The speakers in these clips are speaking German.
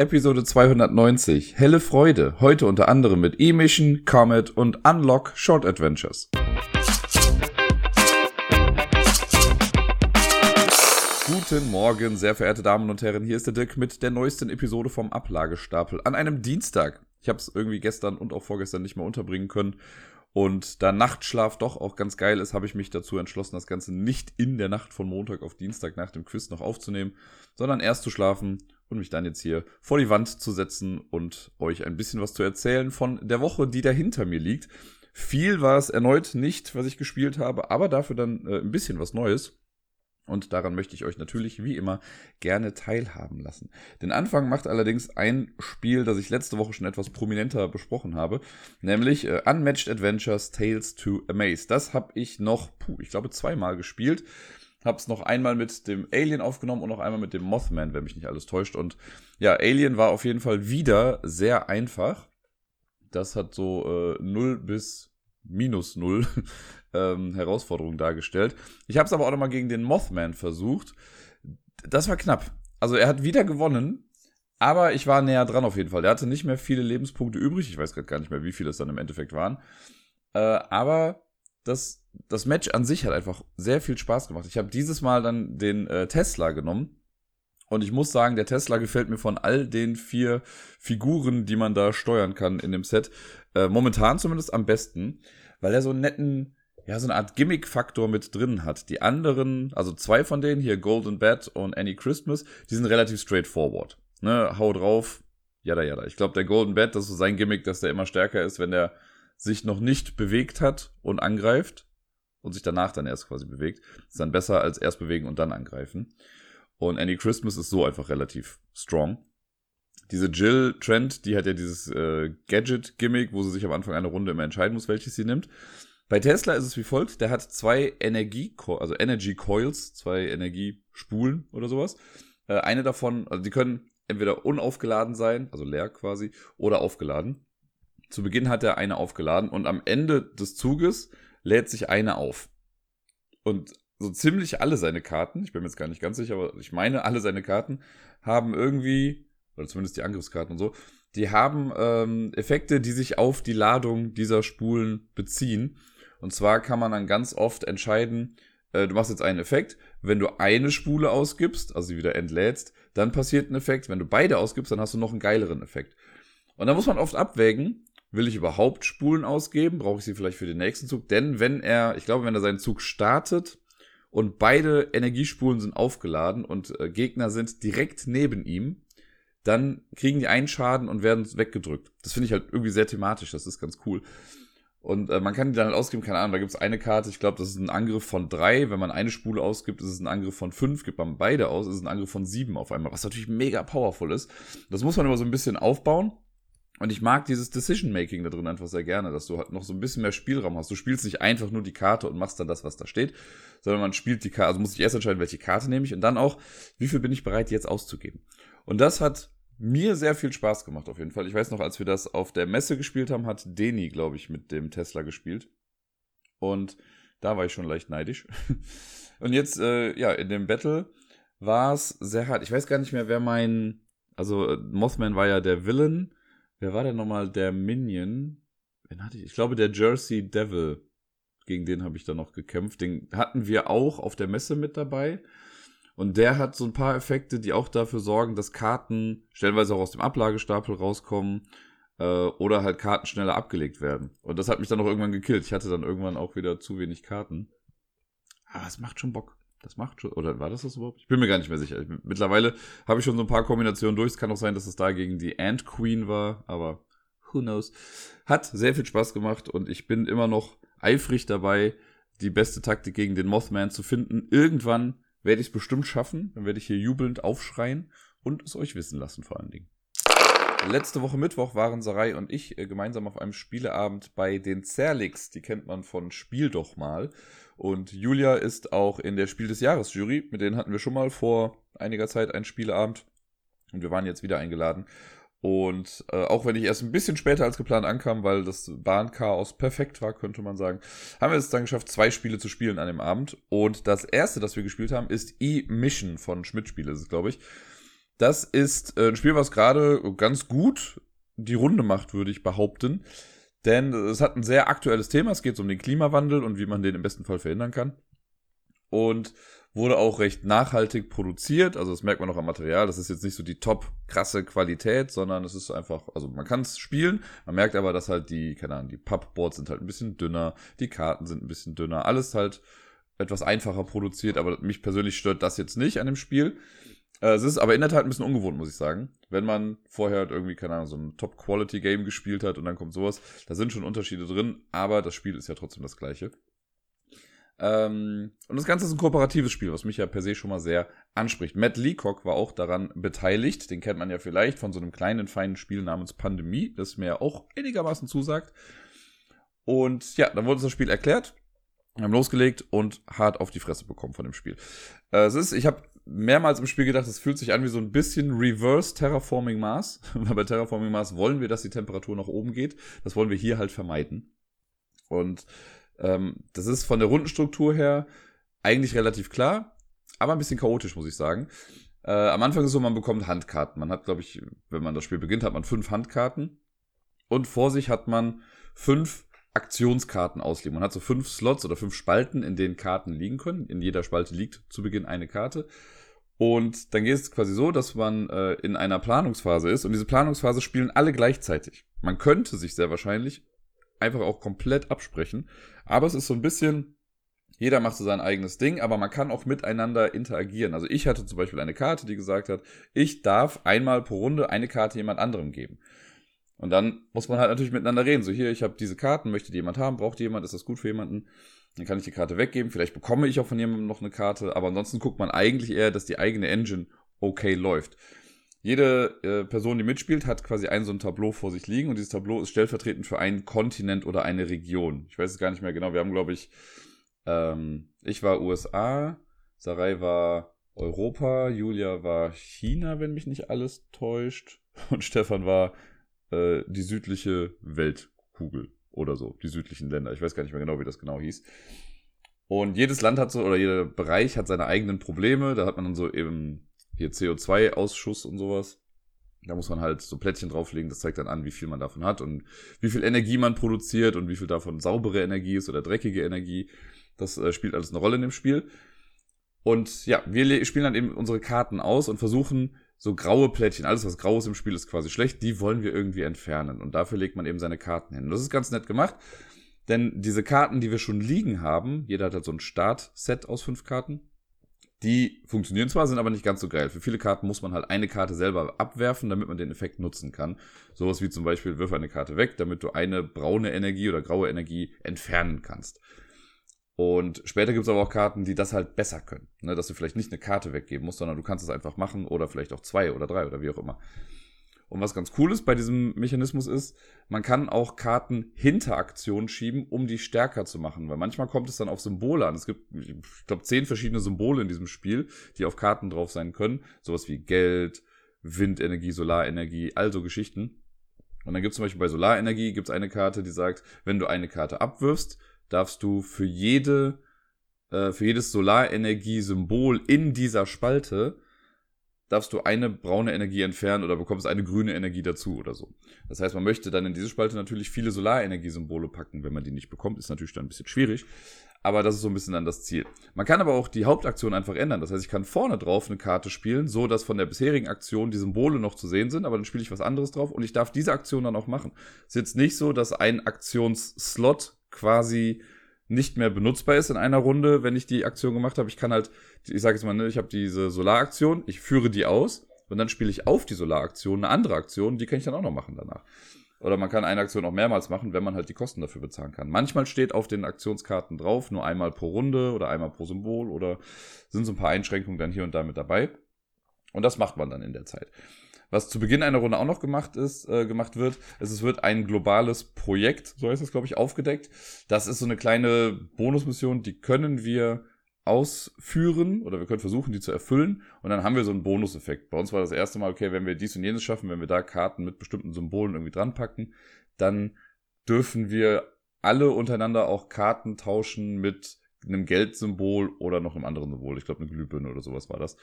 Episode 290. Helle Freude. Heute unter anderem mit E-Mission, Comet und Unlock Short Adventures. Guten Morgen, sehr verehrte Damen und Herren. Hier ist der Dirk mit der neuesten Episode vom Ablagestapel an einem Dienstag. Ich habe es irgendwie gestern und auch vorgestern nicht mehr unterbringen können. Und da Nachtschlaf doch auch ganz geil ist, habe ich mich dazu entschlossen, das Ganze nicht in der Nacht von Montag auf Dienstag nach dem Quiz noch aufzunehmen, sondern erst zu schlafen und mich dann jetzt hier vor die Wand zu setzen und euch ein bisschen was zu erzählen von der Woche, die da hinter mir liegt. Viel war es erneut nicht, was ich gespielt habe, aber dafür dann äh, ein bisschen was Neues. Und daran möchte ich euch natürlich wie immer gerne teilhaben lassen. Den Anfang macht allerdings ein Spiel, das ich letzte Woche schon etwas prominenter besprochen habe, nämlich äh, Unmatched Adventures Tales to Amaze. Das habe ich noch, puh, ich glaube, zweimal gespielt. Hab's noch einmal mit dem Alien aufgenommen und noch einmal mit dem Mothman, wenn mich nicht alles täuscht. Und ja, Alien war auf jeden Fall wieder sehr einfach. Das hat so äh, 0 bis minus 0 ähm, Herausforderungen dargestellt. Ich habe es aber auch nochmal gegen den Mothman versucht. Das war knapp. Also er hat wieder gewonnen, aber ich war näher dran auf jeden Fall. Er hatte nicht mehr viele Lebenspunkte übrig. Ich weiß gerade gar nicht mehr, wie viele es dann im Endeffekt waren. Äh, aber das, das Match an sich hat einfach sehr viel Spaß gemacht. Ich habe dieses Mal dann den äh, Tesla genommen. Und ich muss sagen, der Tesla gefällt mir von all den vier Figuren, die man da steuern kann in dem Set, äh, momentan zumindest am besten, weil er so einen netten, ja, so eine Art Gimmick-Faktor mit drin hat. Die anderen, also zwei von denen, hier Golden Bat und Any Christmas, die sind relativ straightforward. Ne, hau drauf, jada, jada. Ich glaube, der Golden Bat, das ist so sein Gimmick, dass der immer stärker ist, wenn der sich noch nicht bewegt hat und angreift und sich danach dann erst quasi bewegt, ist dann besser als erst bewegen und dann angreifen. Und Any Christmas ist so einfach relativ strong. Diese Jill Trent, die hat ja dieses äh, Gadget-Gimmick, wo sie sich am Anfang einer Runde immer entscheiden muss, welches sie nimmt. Bei Tesla ist es wie folgt: Der hat zwei Energie, also Energy Coils, zwei Energiespulen oder sowas. Äh, eine davon, also die können entweder unaufgeladen sein, also leer quasi, oder aufgeladen. Zu Beginn hat er eine aufgeladen und am Ende des Zuges lädt sich eine auf. Und so ziemlich alle seine Karten, ich bin mir jetzt gar nicht ganz sicher, aber ich meine, alle seine Karten haben irgendwie, oder zumindest die Angriffskarten und so, die haben ähm, Effekte, die sich auf die Ladung dieser Spulen beziehen. Und zwar kann man dann ganz oft entscheiden, äh, du machst jetzt einen Effekt, wenn du eine Spule ausgibst, also sie wieder entlädst, dann passiert ein Effekt. Wenn du beide ausgibst, dann hast du noch einen geileren Effekt. Und da muss man oft abwägen, will ich überhaupt Spulen ausgeben? Brauche ich sie vielleicht für den nächsten Zug? Denn wenn er, ich glaube, wenn er seinen Zug startet und beide Energiespulen sind aufgeladen und äh, Gegner sind direkt neben ihm, dann kriegen die einen Schaden und werden weggedrückt. Das finde ich halt irgendwie sehr thematisch, das ist ganz cool. Und äh, man kann die dann halt ausgeben, keine Ahnung, da gibt es eine Karte, ich glaube, das ist ein Angriff von drei. Wenn man eine Spule ausgibt, ist es ein Angriff von fünf. Gibt man beide aus, ist es ein Angriff von sieben auf einmal, was natürlich mega powerful ist. Das muss man immer so ein bisschen aufbauen. Und ich mag dieses Decision-Making da drin einfach sehr gerne, dass du halt noch so ein bisschen mehr Spielraum hast. Du spielst nicht einfach nur die Karte und machst dann das, was da steht, sondern man spielt die Karte, also muss ich erst entscheiden, welche Karte nehme ich und dann auch, wie viel bin ich bereit jetzt auszugeben. Und das hat mir sehr viel Spaß gemacht auf jeden Fall. Ich weiß noch, als wir das auf der Messe gespielt haben, hat Deni, glaube ich, mit dem Tesla gespielt. Und da war ich schon leicht neidisch. Und jetzt, äh, ja, in dem Battle war es sehr hart. Ich weiß gar nicht mehr, wer mein, also äh, Mothman war ja der Villain Wer war denn nochmal der Minion? Wen hatte ich? Ich glaube, der Jersey Devil. Gegen den habe ich dann noch gekämpft. Den hatten wir auch auf der Messe mit dabei. Und der hat so ein paar Effekte, die auch dafür sorgen, dass Karten stellenweise auch aus dem Ablagestapel rauskommen äh, oder halt Karten schneller abgelegt werden. Und das hat mich dann auch irgendwann gekillt. Ich hatte dann irgendwann auch wieder zu wenig Karten. Aber es macht schon Bock. Das macht schon. Oder war das das überhaupt? Ich bin mir gar nicht mehr sicher. Mittlerweile habe ich schon so ein paar Kombinationen durch. Es kann auch sein, dass es da gegen die Ant Queen war, aber who knows. Hat sehr viel Spaß gemacht und ich bin immer noch eifrig dabei, die beste Taktik gegen den Mothman zu finden. Irgendwann werde ich es bestimmt schaffen. Dann werde ich hier jubelnd aufschreien und es euch wissen lassen, vor allen Dingen. Letzte Woche Mittwoch waren Sarai und ich äh, gemeinsam auf einem Spieleabend bei den Zerlix. Die kennt man von Spiel doch mal. Und Julia ist auch in der Spiel des Jahres Jury. Mit denen hatten wir schon mal vor einiger Zeit einen Spieleabend. Und wir waren jetzt wieder eingeladen. Und äh, auch wenn ich erst ein bisschen später als geplant ankam, weil das Bahnchaos perfekt war, könnte man sagen, haben wir es dann geschafft, zwei Spiele zu spielen an dem Abend. Und das erste, das wir gespielt haben, ist E-Mission von Schmidt Spiele, glaube ich. Das ist äh, ein Spiel, was gerade ganz gut die Runde macht, würde ich behaupten. Denn es hat ein sehr aktuelles Thema. Es geht um den Klimawandel und wie man den im besten Fall verhindern kann. Und wurde auch recht nachhaltig produziert. Also das merkt man auch am Material. Das ist jetzt nicht so die top krasse Qualität, sondern es ist einfach, also man kann es spielen. Man merkt aber, dass halt die, keine Ahnung, die Pappboards sind halt ein bisschen dünner, die Karten sind ein bisschen dünner. Alles halt etwas einfacher produziert, aber mich persönlich stört das jetzt nicht an dem Spiel. Äh, es ist aber in der Tat ein bisschen ungewohnt, muss ich sagen. Wenn man vorher halt irgendwie, keine Ahnung, so ein Top-Quality-Game gespielt hat und dann kommt sowas, da sind schon Unterschiede drin, aber das Spiel ist ja trotzdem das gleiche. Ähm, und das Ganze ist ein kooperatives Spiel, was mich ja per se schon mal sehr anspricht. Matt Leacock war auch daran beteiligt. Den kennt man ja vielleicht von so einem kleinen, feinen Spiel namens Pandemie, das mir ja auch einigermaßen zusagt. Und ja, dann wurde das Spiel erklärt. Wir haben losgelegt und hart auf die Fresse bekommen von dem Spiel. Äh, es ist, ich habe mehrmals im Spiel gedacht, es fühlt sich an wie so ein bisschen Reverse Terraforming Mars. Weil bei Terraforming Mars wollen wir, dass die Temperatur nach oben geht. Das wollen wir hier halt vermeiden. Und ähm, das ist von der Rundenstruktur her eigentlich relativ klar, aber ein bisschen chaotisch, muss ich sagen. Äh, am Anfang ist so, man bekommt Handkarten. Man hat, glaube ich, wenn man das Spiel beginnt, hat man fünf Handkarten. Und vor sich hat man fünf Aktionskarten ausliegen. Man hat so fünf Slots oder fünf Spalten, in denen Karten liegen können. In jeder Spalte liegt zu Beginn eine Karte. Und dann geht es quasi so, dass man äh, in einer Planungsphase ist und diese Planungsphase spielen alle gleichzeitig. Man könnte sich sehr wahrscheinlich einfach auch komplett absprechen. Aber es ist so ein bisschen, jeder macht so sein eigenes Ding, aber man kann auch miteinander interagieren. Also ich hatte zum Beispiel eine Karte, die gesagt hat, ich darf einmal pro Runde eine Karte jemand anderem geben. Und dann muss man halt natürlich miteinander reden. So hier, ich habe diese Karten, möchte die jemand haben, braucht die jemand, ist das gut für jemanden? Dann kann ich die Karte weggeben, vielleicht bekomme ich auch von jemandem noch eine Karte, aber ansonsten guckt man eigentlich eher, dass die eigene Engine okay läuft. Jede äh, Person, die mitspielt, hat quasi ein so ein Tableau vor sich liegen und dieses Tableau ist stellvertretend für einen Kontinent oder eine Region. Ich weiß es gar nicht mehr genau. Wir haben, glaube ich, ähm, ich war USA, Sarai war Europa, Julia war China, wenn mich nicht alles täuscht, und Stefan war äh, die südliche Weltkugel oder so, die südlichen Länder. Ich weiß gar nicht mehr genau, wie das genau hieß. Und jedes Land hat so, oder jeder Bereich hat seine eigenen Probleme. Da hat man dann so eben hier CO2-Ausschuss und sowas. Da muss man halt so Plättchen drauflegen, das zeigt dann an, wie viel man davon hat und wie viel Energie man produziert und wie viel davon saubere Energie ist oder dreckige Energie. Das äh, spielt alles eine Rolle in dem Spiel. Und ja, wir spielen dann eben unsere Karten aus und versuchen so graue Plättchen, alles was grau ist im Spiel ist quasi schlecht, die wollen wir irgendwie entfernen. Und dafür legt man eben seine Karten hin. Und das ist ganz nett gemacht, denn diese Karten, die wir schon liegen haben, jeder hat halt so ein Startset aus fünf Karten, die funktionieren zwar, sind aber nicht ganz so geil. Für viele Karten muss man halt eine Karte selber abwerfen, damit man den Effekt nutzen kann. Sowas wie zum Beispiel, wirf eine Karte weg, damit du eine braune Energie oder graue Energie entfernen kannst. Und später gibt es aber auch Karten, die das halt besser können. Ne? Dass du vielleicht nicht eine Karte weggeben musst, sondern du kannst es einfach machen oder vielleicht auch zwei oder drei oder wie auch immer. Und was ganz cool ist bei diesem Mechanismus ist, man kann auch Karten hinter Aktionen schieben, um die stärker zu machen. Weil manchmal kommt es dann auf Symbole an. Es gibt, ich glaube, zehn verschiedene Symbole in diesem Spiel, die auf Karten drauf sein können. Sowas wie Geld, Windenergie, Solarenergie, also Geschichten. Und dann gibt es zum Beispiel bei Solarenergie gibt's eine Karte, die sagt, wenn du eine Karte abwirfst, darfst du für jede, äh, für jedes Solarenergie-Symbol in dieser Spalte darfst du eine braune Energie entfernen oder bekommst eine grüne Energie dazu oder so. Das heißt, man möchte dann in diese Spalte natürlich viele Solarenergiesymbole packen. Wenn man die nicht bekommt, ist natürlich dann ein bisschen schwierig. Aber das ist so ein bisschen dann das Ziel. Man kann aber auch die Hauptaktion einfach ändern. Das heißt, ich kann vorne drauf eine Karte spielen, so dass von der bisherigen Aktion die Symbole noch zu sehen sind, aber dann spiele ich was anderes drauf und ich darf diese Aktion dann auch machen. Ist jetzt nicht so, dass ein Aktionsslot quasi nicht mehr benutzbar ist in einer Runde, wenn ich die Aktion gemacht habe. Ich kann halt, ich sage jetzt mal, ne, ich habe diese Solaraktion, ich führe die aus und dann spiele ich auf die Solaraktion eine andere Aktion, die kann ich dann auch noch machen danach. Oder man kann eine Aktion auch mehrmals machen, wenn man halt die Kosten dafür bezahlen kann. Manchmal steht auf den Aktionskarten drauf, nur einmal pro Runde oder einmal pro Symbol oder sind so ein paar Einschränkungen dann hier und da mit dabei. Und das macht man dann in der Zeit. Was zu Beginn einer Runde auch noch gemacht ist, äh, gemacht wird, ist, es wird ein globales Projekt, so heißt es, glaube ich, aufgedeckt. Das ist so eine kleine Bonusmission, die können wir ausführen oder wir können versuchen, die zu erfüllen und dann haben wir so einen Bonuseffekt. Bei uns war das erste Mal, okay, wenn wir dies und jenes schaffen, wenn wir da Karten mit bestimmten Symbolen irgendwie dran packen, dann dürfen wir alle untereinander auch Karten tauschen mit einem Geldsymbol oder noch einem anderen Symbol. Ich glaube, eine Glühbirne oder sowas war das.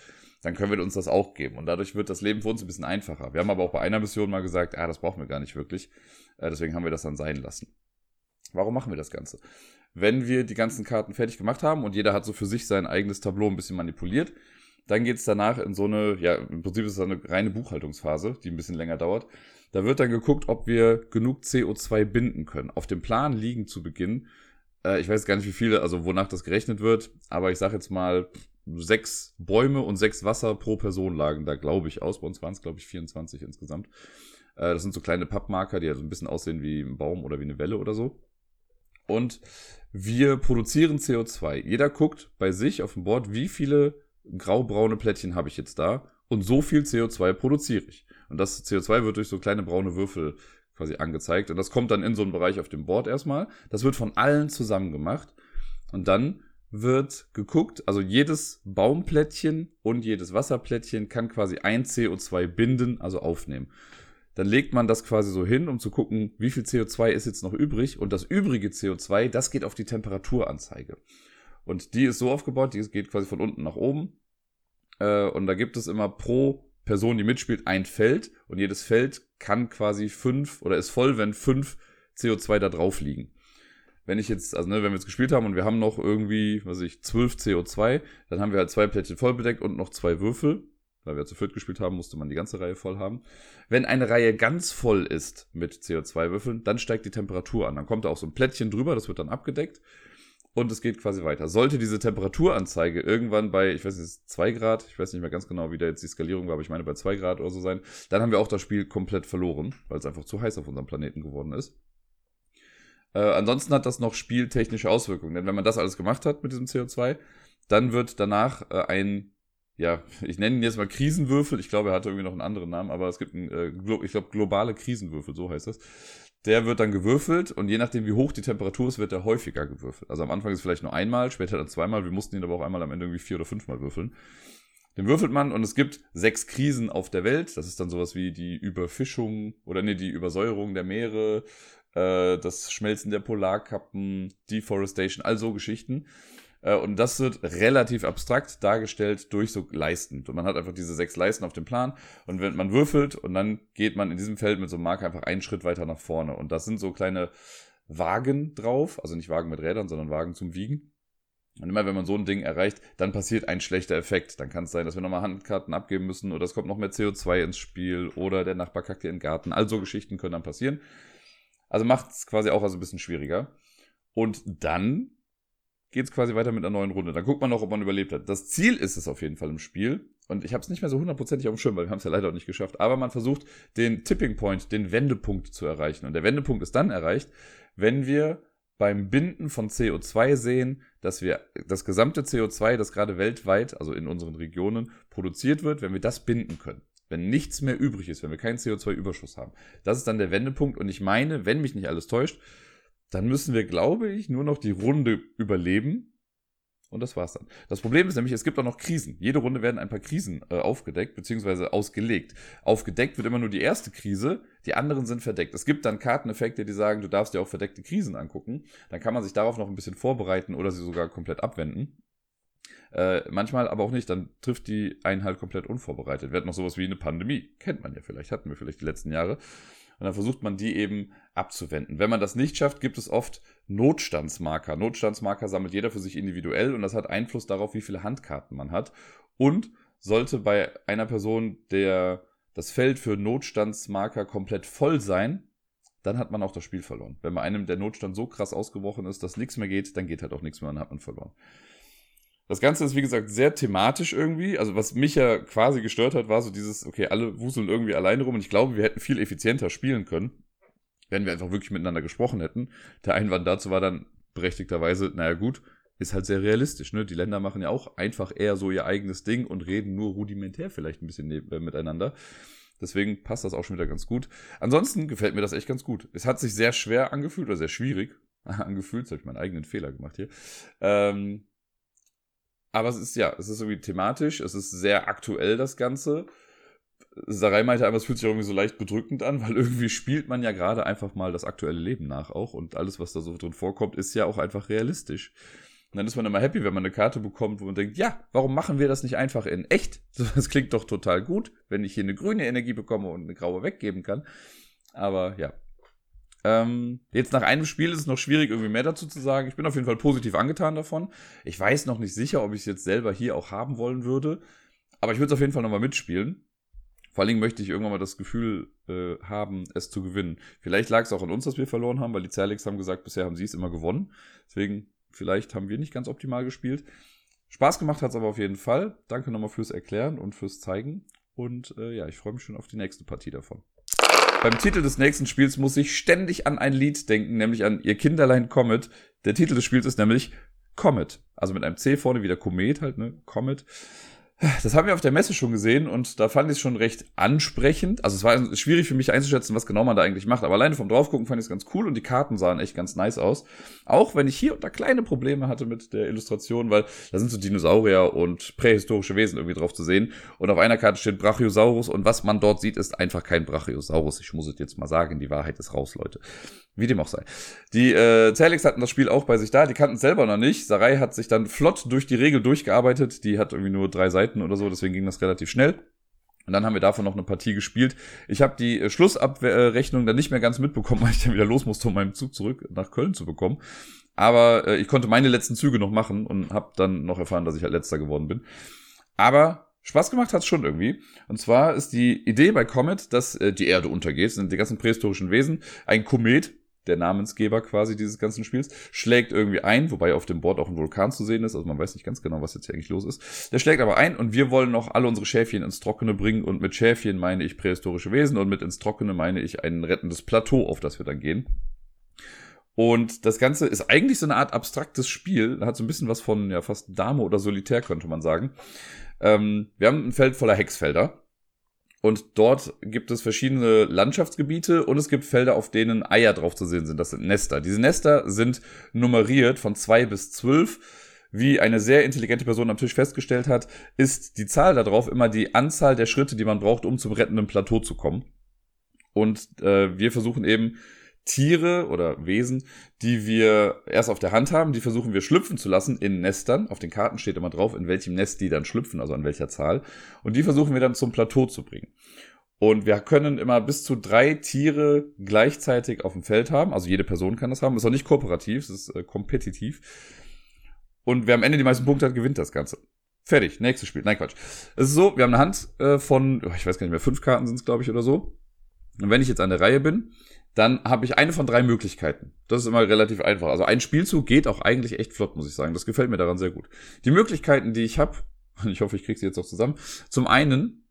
Dann können wir uns das auch geben. Und dadurch wird das Leben für uns ein bisschen einfacher. Wir haben aber auch bei einer Mission mal gesagt, ah, das brauchen wir gar nicht wirklich. Äh, deswegen haben wir das dann sein lassen. Warum machen wir das Ganze? Wenn wir die ganzen Karten fertig gemacht haben und jeder hat so für sich sein eigenes Tableau ein bisschen manipuliert, dann geht es danach in so eine, ja, im Prinzip ist es eine reine Buchhaltungsphase, die ein bisschen länger dauert. Da wird dann geguckt, ob wir genug CO2 binden können. Auf dem Plan liegen zu Beginn äh, ich weiß gar nicht, wie viele, also wonach das gerechnet wird, aber ich sage jetzt mal, sechs Bäume und sechs Wasser pro Person lagen da, glaube ich, aus. Bei uns waren es, glaube ich, 24 insgesamt. Äh, das sind so kleine Pappmarker, die also ein bisschen aussehen wie ein Baum oder wie eine Welle oder so. Und wir produzieren CO2. Jeder guckt bei sich auf dem Board, wie viele graubraune Plättchen habe ich jetzt da und so viel CO2 produziere ich. Und das CO2 wird durch so kleine braune Würfel quasi angezeigt. Und das kommt dann in so einen Bereich auf dem Board erstmal. Das wird von allen zusammen gemacht. Und dann wird geguckt, also jedes Baumplättchen und jedes Wasserplättchen kann quasi ein CO2 binden, also aufnehmen. Dann legt man das quasi so hin, um zu gucken, wie viel CO2 ist jetzt noch übrig. Und das übrige CO2, das geht auf die Temperaturanzeige. Und die ist so aufgebaut, die geht quasi von unten nach oben. Äh, und da gibt es immer pro Person, die mitspielt, ein Feld und jedes Feld kann quasi fünf oder ist voll, wenn fünf CO2 da drauf liegen. Wenn ich jetzt, also ne, wenn wir jetzt gespielt haben und wir haben noch irgendwie, was weiß ich, zwölf CO2, dann haben wir halt zwei Plättchen voll bedeckt und noch zwei Würfel. Weil wir zu viert gespielt haben, musste man die ganze Reihe voll haben. Wenn eine Reihe ganz voll ist mit CO2-Würfeln, dann steigt die Temperatur an. Dann kommt da auch so ein Plättchen drüber, das wird dann abgedeckt und es geht quasi weiter. Sollte diese Temperaturanzeige irgendwann bei, ich weiß nicht, 2 Grad, ich weiß nicht mehr ganz genau, wie da jetzt die Skalierung war, aber ich meine bei 2 Grad oder so sein, dann haben wir auch das Spiel komplett verloren, weil es einfach zu heiß auf unserem Planeten geworden ist. Äh, ansonsten hat das noch spieltechnische Auswirkungen, denn wenn man das alles gemacht hat mit diesem CO2, dann wird danach äh, ein, ja, ich nenne ihn jetzt mal Krisenwürfel, ich glaube, er hatte irgendwie noch einen anderen Namen, aber es gibt einen, äh, ich glaube, globale Krisenwürfel, so heißt das der wird dann gewürfelt und je nachdem, wie hoch die Temperatur ist, wird er häufiger gewürfelt. Also am Anfang ist vielleicht nur einmal, später dann zweimal. Wir mussten ihn aber auch einmal am Ende irgendwie vier oder fünfmal würfeln. Den würfelt man und es gibt sechs Krisen auf der Welt. Das ist dann sowas wie die Überfischung oder nee, die Übersäuerung der Meere, äh, das Schmelzen der Polarkappen, Deforestation, all so Geschichten. Äh, und das wird relativ abstrakt dargestellt durch so Leisten. Und man hat einfach diese sechs Leisten auf dem Plan. Und wenn man würfelt und dann geht man in diesem Feld mit so einem Marker einfach einen Schritt weiter nach vorne. Und das sind so kleine Wagen drauf. Also nicht Wagen mit Rädern, sondern Wagen zum Wiegen. Und immer wenn man so ein Ding erreicht, dann passiert ein schlechter Effekt. Dann kann es sein, dass wir nochmal Handkarten abgeben müssen oder es kommt noch mehr CO2 ins Spiel oder der Nachbar kackt dir in den Garten. All so Geschichten können dann passieren. Also macht es quasi auch also ein bisschen schwieriger. Und dann geht es quasi weiter mit einer neuen Runde. Dann guckt man noch, ob man überlebt hat. Das Ziel ist es auf jeden Fall im Spiel. Und ich habe es nicht mehr so hundertprozentig auf dem Schirm, weil wir haben es ja leider auch nicht geschafft. Aber man versucht, den Tipping Point, den Wendepunkt zu erreichen. Und der Wendepunkt ist dann erreicht, wenn wir beim Binden von CO2 sehen, dass wir das gesamte CO2, das gerade weltweit, also in unseren Regionen, produziert wird, wenn wir das binden können. Wenn nichts mehr übrig ist, wenn wir keinen CO2-Überschuss haben. Das ist dann der Wendepunkt. Und ich meine, wenn mich nicht alles täuscht, dann müssen wir, glaube ich, nur noch die Runde überleben. Und das war's dann. Das Problem ist nämlich, es gibt auch noch Krisen. Jede Runde werden ein paar Krisen äh, aufgedeckt, beziehungsweise ausgelegt. Aufgedeckt wird immer nur die erste Krise, die anderen sind verdeckt. Es gibt dann Karteneffekte, die sagen, du darfst dir auch verdeckte Krisen angucken. Dann kann man sich darauf noch ein bisschen vorbereiten oder sie sogar komplett abwenden. Äh, manchmal aber auch nicht, dann trifft die einen halt komplett unvorbereitet. Wird noch sowas wie eine Pandemie. Kennt man ja vielleicht, hatten wir vielleicht die letzten Jahre. Und dann versucht man die eben abzuwenden. Wenn man das nicht schafft, gibt es oft Notstandsmarker. Notstandsmarker sammelt jeder für sich individuell und das hat Einfluss darauf, wie viele Handkarten man hat. Und sollte bei einer Person der, das Feld für Notstandsmarker komplett voll sein, dann hat man auch das Spiel verloren. Wenn bei einem der Notstand so krass ausgebrochen ist, dass nichts mehr geht, dann geht halt auch nichts mehr, dann hat man verloren. Das Ganze ist, wie gesagt, sehr thematisch irgendwie. Also, was mich ja quasi gestört hat, war so dieses, okay, alle wuseln irgendwie alleine rum und ich glaube, wir hätten viel effizienter spielen können, wenn wir einfach wirklich miteinander gesprochen hätten. Der Einwand dazu war dann berechtigterweise, naja, gut, ist halt sehr realistisch, ne? Die Länder machen ja auch einfach eher so ihr eigenes Ding und reden nur rudimentär vielleicht ein bisschen äh, miteinander. Deswegen passt das auch schon wieder ganz gut. Ansonsten gefällt mir das echt ganz gut. Es hat sich sehr schwer angefühlt oder sehr schwierig angefühlt. Jetzt habe ich meinen eigenen Fehler gemacht hier. Ähm, aber es ist ja, es ist irgendwie thematisch, es ist sehr aktuell, das Ganze. Sarai meinte einfach, es fühlt sich irgendwie so leicht bedrückend an, weil irgendwie spielt man ja gerade einfach mal das aktuelle Leben nach auch und alles, was da so drin vorkommt, ist ja auch einfach realistisch. Und dann ist man immer happy, wenn man eine Karte bekommt, wo man denkt, ja, warum machen wir das nicht einfach in echt? Das klingt doch total gut, wenn ich hier eine grüne Energie bekomme und eine graue weggeben kann. Aber ja. Ähm, jetzt nach einem Spiel ist es noch schwierig, irgendwie mehr dazu zu sagen. Ich bin auf jeden Fall positiv angetan davon. Ich weiß noch nicht sicher, ob ich es jetzt selber hier auch haben wollen würde. Aber ich würde es auf jeden Fall nochmal mitspielen. Vor allen Dingen möchte ich irgendwann mal das Gefühl äh, haben, es zu gewinnen. Vielleicht lag es auch an uns, dass wir verloren haben, weil die Zerlix haben gesagt, bisher haben sie es immer gewonnen. Deswegen, vielleicht haben wir nicht ganz optimal gespielt. Spaß gemacht hat es aber auf jeden Fall. Danke nochmal fürs Erklären und fürs Zeigen. Und äh, ja, ich freue mich schon auf die nächste Partie davon. Beim Titel des nächsten Spiels muss ich ständig an ein Lied denken, nämlich an Ihr Kinderlein Comet. Der Titel des Spiels ist nämlich Comet. Also mit einem C vorne, wie der Komet halt, ne? Comet. Das haben wir auf der Messe schon gesehen und da fand ich es schon recht ansprechend. Also es war schwierig für mich einzuschätzen, was genau man da eigentlich macht. Aber alleine vom Draufgucken fand ich es ganz cool und die Karten sahen echt ganz nice aus. Auch wenn ich hier und da kleine Probleme hatte mit der Illustration, weil da sind so Dinosaurier und prähistorische Wesen irgendwie drauf zu sehen. Und auf einer Karte steht Brachiosaurus und was man dort sieht, ist einfach kein Brachiosaurus. Ich muss es jetzt mal sagen, die Wahrheit ist raus, Leute. Wie dem auch sei. Die äh, Zerlix hatten das Spiel auch bei sich da, die kannten es selber noch nicht. Sarai hat sich dann flott durch die Regel durchgearbeitet. Die hat irgendwie nur drei Seiten oder so, deswegen ging das relativ schnell. Und dann haben wir davon noch eine Partie gespielt. Ich habe die äh, Schlussabrechnung dann nicht mehr ganz mitbekommen, weil ich dann wieder los musste, um meinen Zug zurück nach Köln zu bekommen. Aber äh, ich konnte meine letzten Züge noch machen und habe dann noch erfahren, dass ich halt letzter geworden bin. Aber Spaß gemacht hat's schon irgendwie. Und zwar ist die Idee bei Comet, dass äh, die Erde untergeht, sind die ganzen prähistorischen Wesen, ein Komet, der Namensgeber quasi dieses ganzen Spiels, schlägt irgendwie ein, wobei auf dem Board auch ein Vulkan zu sehen ist, also man weiß nicht ganz genau, was jetzt hier eigentlich los ist. Der schlägt aber ein und wir wollen noch alle unsere Schäfchen ins Trockene bringen und mit Schäfchen meine ich prähistorische Wesen und mit ins Trockene meine ich ein rettendes Plateau, auf das wir dann gehen. Und das Ganze ist eigentlich so eine Art abstraktes Spiel, hat so ein bisschen was von ja fast Dame oder Solitär, könnte man sagen. Ähm, wir haben ein Feld voller Hexfelder und dort gibt es verschiedene Landschaftsgebiete und es gibt Felder, auf denen Eier drauf zu sehen sind. Das sind Nester. Diese Nester sind nummeriert von zwei bis zwölf. Wie eine sehr intelligente Person am Tisch festgestellt hat, ist die Zahl darauf immer die Anzahl der Schritte, die man braucht, um zum rettenden Plateau zu kommen. Und äh, wir versuchen eben Tiere oder Wesen, die wir erst auf der Hand haben, die versuchen wir schlüpfen zu lassen in Nestern. Auf den Karten steht immer drauf, in welchem Nest die dann schlüpfen, also an welcher Zahl. Und die versuchen wir dann zum Plateau zu bringen. Und wir können immer bis zu drei Tiere gleichzeitig auf dem Feld haben. Also jede Person kann das haben. Ist auch nicht kooperativ, es ist äh, kompetitiv. Und wer am Ende die meisten Punkte hat, gewinnt das Ganze. Fertig, nächstes Spiel. Nein, Quatsch. Es ist so, wir haben eine Hand äh, von, ich weiß gar nicht mehr, fünf Karten sind es, glaube ich, oder so. Und wenn ich jetzt an der Reihe bin, dann habe ich eine von drei Möglichkeiten. Das ist immer relativ einfach. Also ein Spielzug geht auch eigentlich echt flott, muss ich sagen. Das gefällt mir daran sehr gut. Die Möglichkeiten, die ich habe, und ich hoffe, ich kriege sie jetzt auch zusammen, zum einen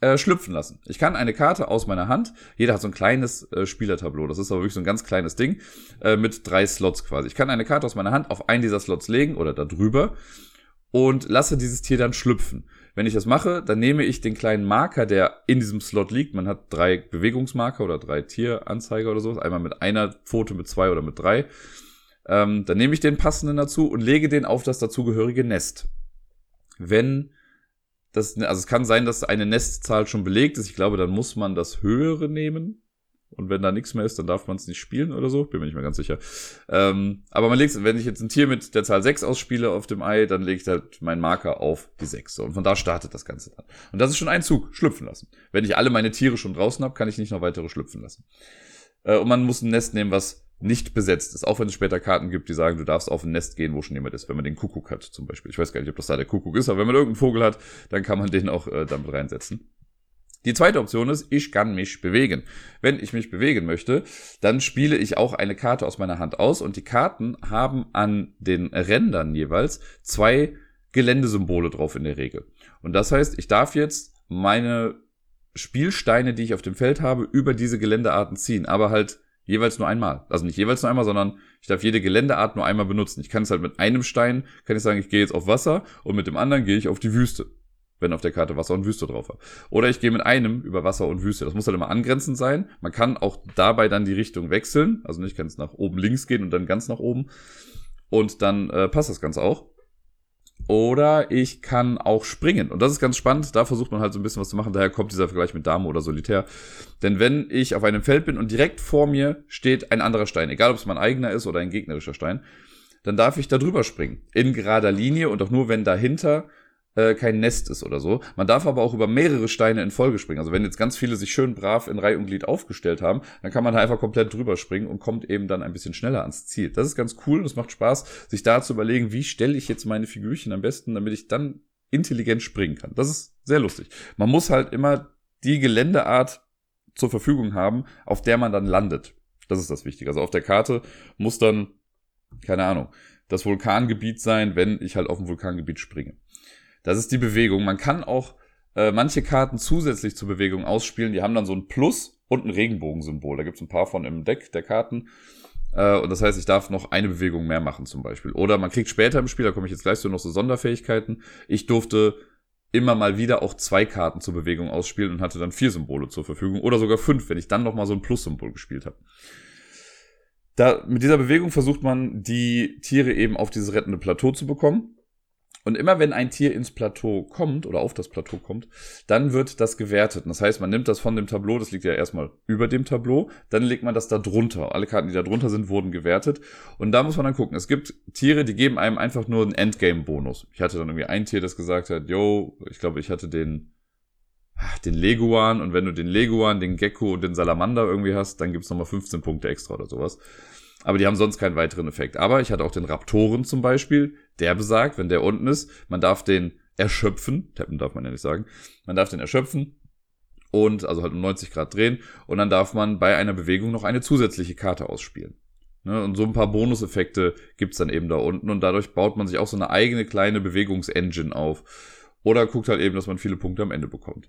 äh, schlüpfen lassen. Ich kann eine Karte aus meiner Hand, jeder hat so ein kleines äh, Spielertableau, das ist aber wirklich so ein ganz kleines Ding, äh, mit drei Slots quasi. Ich kann eine Karte aus meiner Hand auf einen dieser Slots legen oder da drüber und lasse dieses Tier dann schlüpfen. Wenn ich das mache, dann nehme ich den kleinen Marker, der in diesem Slot liegt. Man hat drei Bewegungsmarker oder drei Tieranzeiger oder so. Einmal mit einer Pfote, mit zwei oder mit drei. Ähm, dann nehme ich den passenden dazu und lege den auf das dazugehörige Nest. Wenn das, also es kann sein, dass eine Nestzahl schon belegt ist. Ich glaube, dann muss man das höhere nehmen. Und wenn da nichts mehr ist, dann darf man es nicht spielen oder so. Bin mir nicht mehr ganz sicher. Ähm, aber man legt, wenn ich jetzt ein Tier mit der Zahl 6 ausspiele auf dem Ei, dann lege ich halt meinen Marker auf die 6. So, und von da startet das Ganze dann. Und das ist schon ein Zug, schlüpfen lassen. Wenn ich alle meine Tiere schon draußen habe, kann ich nicht noch weitere schlüpfen lassen. Äh, und man muss ein Nest nehmen, was nicht besetzt ist. Auch wenn es später Karten gibt, die sagen, du darfst auf ein Nest gehen, wo schon jemand ist. Wenn man den Kuckuck hat zum Beispiel. Ich weiß gar nicht, ob das da der Kuckuck ist, aber wenn man irgendeinen Vogel hat, dann kann man den auch äh, damit reinsetzen. Die zweite Option ist, ich kann mich bewegen. Wenn ich mich bewegen möchte, dann spiele ich auch eine Karte aus meiner Hand aus und die Karten haben an den Rändern jeweils zwei Geländesymbole drauf in der Regel. Und das heißt, ich darf jetzt meine Spielsteine, die ich auf dem Feld habe, über diese Geländearten ziehen, aber halt jeweils nur einmal. Also nicht jeweils nur einmal, sondern ich darf jede Geländeart nur einmal benutzen. Ich kann es halt mit einem Stein, kann ich sagen, ich gehe jetzt auf Wasser und mit dem anderen gehe ich auf die Wüste wenn auf der Karte Wasser und Wüste drauf war. Oder ich gehe mit einem über Wasser und Wüste. Das muss halt immer angrenzend sein. Man kann auch dabei dann die Richtung wechseln. Also nicht ganz nach oben links gehen und dann ganz nach oben. Und dann äh, passt das Ganze auch. Oder ich kann auch springen. Und das ist ganz spannend. Da versucht man halt so ein bisschen was zu machen. Daher kommt dieser Vergleich mit Dame oder Solitär. Denn wenn ich auf einem Feld bin und direkt vor mir steht ein anderer Stein, egal ob es mein eigener ist oder ein gegnerischer Stein, dann darf ich da drüber springen. In gerader Linie und auch nur, wenn dahinter äh, kein Nest ist oder so. Man darf aber auch über mehrere Steine in Folge springen. Also wenn jetzt ganz viele sich schön brav in Reihe und Glied aufgestellt haben, dann kann man da einfach komplett drüber springen und kommt eben dann ein bisschen schneller ans Ziel. Das ist ganz cool und es macht Spaß, sich da zu überlegen, wie stelle ich jetzt meine Figürchen am besten, damit ich dann intelligent springen kann. Das ist sehr lustig. Man muss halt immer die Geländeart zur Verfügung haben, auf der man dann landet. Das ist das Wichtige. Also auf der Karte muss dann, keine Ahnung, das Vulkangebiet sein, wenn ich halt auf dem Vulkangebiet springe. Das ist die Bewegung. Man kann auch äh, manche Karten zusätzlich zur Bewegung ausspielen. Die haben dann so ein Plus und ein Regenbogensymbol. Da gibt es ein paar von im Deck der Karten. Äh, und das heißt, ich darf noch eine Bewegung mehr machen zum Beispiel. Oder man kriegt später im Spiel, da komme ich jetzt gleich zu, noch so Sonderfähigkeiten. Ich durfte immer mal wieder auch zwei Karten zur Bewegung ausspielen und hatte dann vier Symbole zur Verfügung oder sogar fünf, wenn ich dann noch mal so ein Plus-Symbol gespielt habe. Da, mit dieser Bewegung versucht man, die Tiere eben auf dieses rettende Plateau zu bekommen. Und immer wenn ein Tier ins Plateau kommt oder auf das Plateau kommt, dann wird das gewertet. das heißt, man nimmt das von dem Tableau, das liegt ja erstmal über dem Tableau, dann legt man das da drunter. Alle Karten, die da drunter sind, wurden gewertet. Und da muss man dann gucken. Es gibt Tiere, die geben einem einfach nur einen Endgame-Bonus. Ich hatte dann irgendwie ein Tier, das gesagt hat, yo, ich glaube, ich hatte den, ah, den Leguan und wenn du den Leguan, den Gecko und den Salamander irgendwie hast, dann gibt's nochmal 15 Punkte extra oder sowas. Aber die haben sonst keinen weiteren Effekt. Aber ich hatte auch den Raptoren zum Beispiel. Der besagt, wenn der unten ist, man darf den erschöpfen. Tappen darf man ja nicht sagen. Man darf den erschöpfen. Und, also halt um 90 Grad drehen. Und dann darf man bei einer Bewegung noch eine zusätzliche Karte ausspielen. Ne, und so ein paar Bonuseffekte gibt's dann eben da unten. Und dadurch baut man sich auch so eine eigene kleine Bewegungsengine auf. Oder guckt halt eben, dass man viele Punkte am Ende bekommt.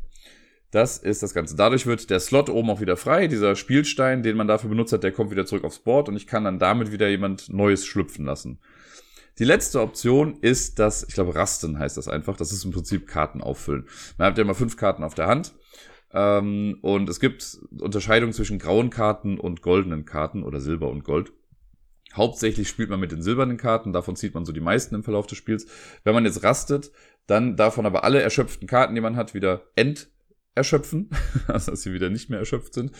Das ist das Ganze. Dadurch wird der Slot oben auch wieder frei. Dieser Spielstein, den man dafür benutzt hat, der kommt wieder zurück aufs Board und ich kann dann damit wieder jemand Neues schlüpfen lassen. Die letzte Option ist das, ich glaube, Rasten heißt das einfach. Das ist im Prinzip Karten auffüllen. Man hat ja immer fünf Karten auf der Hand. Ähm, und es gibt Unterscheidungen zwischen grauen Karten und goldenen Karten oder Silber und Gold. Hauptsächlich spielt man mit den silbernen Karten, davon zieht man so die meisten im Verlauf des Spiels. Wenn man jetzt rastet, dann davon aber alle erschöpften Karten, die man hat, wieder ent erschöpfen, also dass sie wieder nicht mehr erschöpft sind,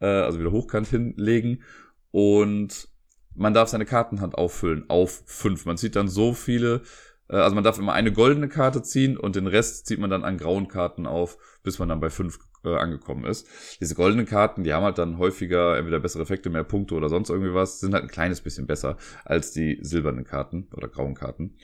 äh, also wieder hochkant hinlegen und man darf seine Kartenhand auffüllen auf fünf. Man zieht dann so viele, äh, also man darf immer eine goldene Karte ziehen und den Rest zieht man dann an grauen Karten auf, bis man dann bei fünf äh, angekommen ist. Diese goldenen Karten, die haben halt dann häufiger entweder bessere Effekte, mehr Punkte oder sonst irgendwie was, sind halt ein kleines bisschen besser als die silbernen Karten oder grauen Karten.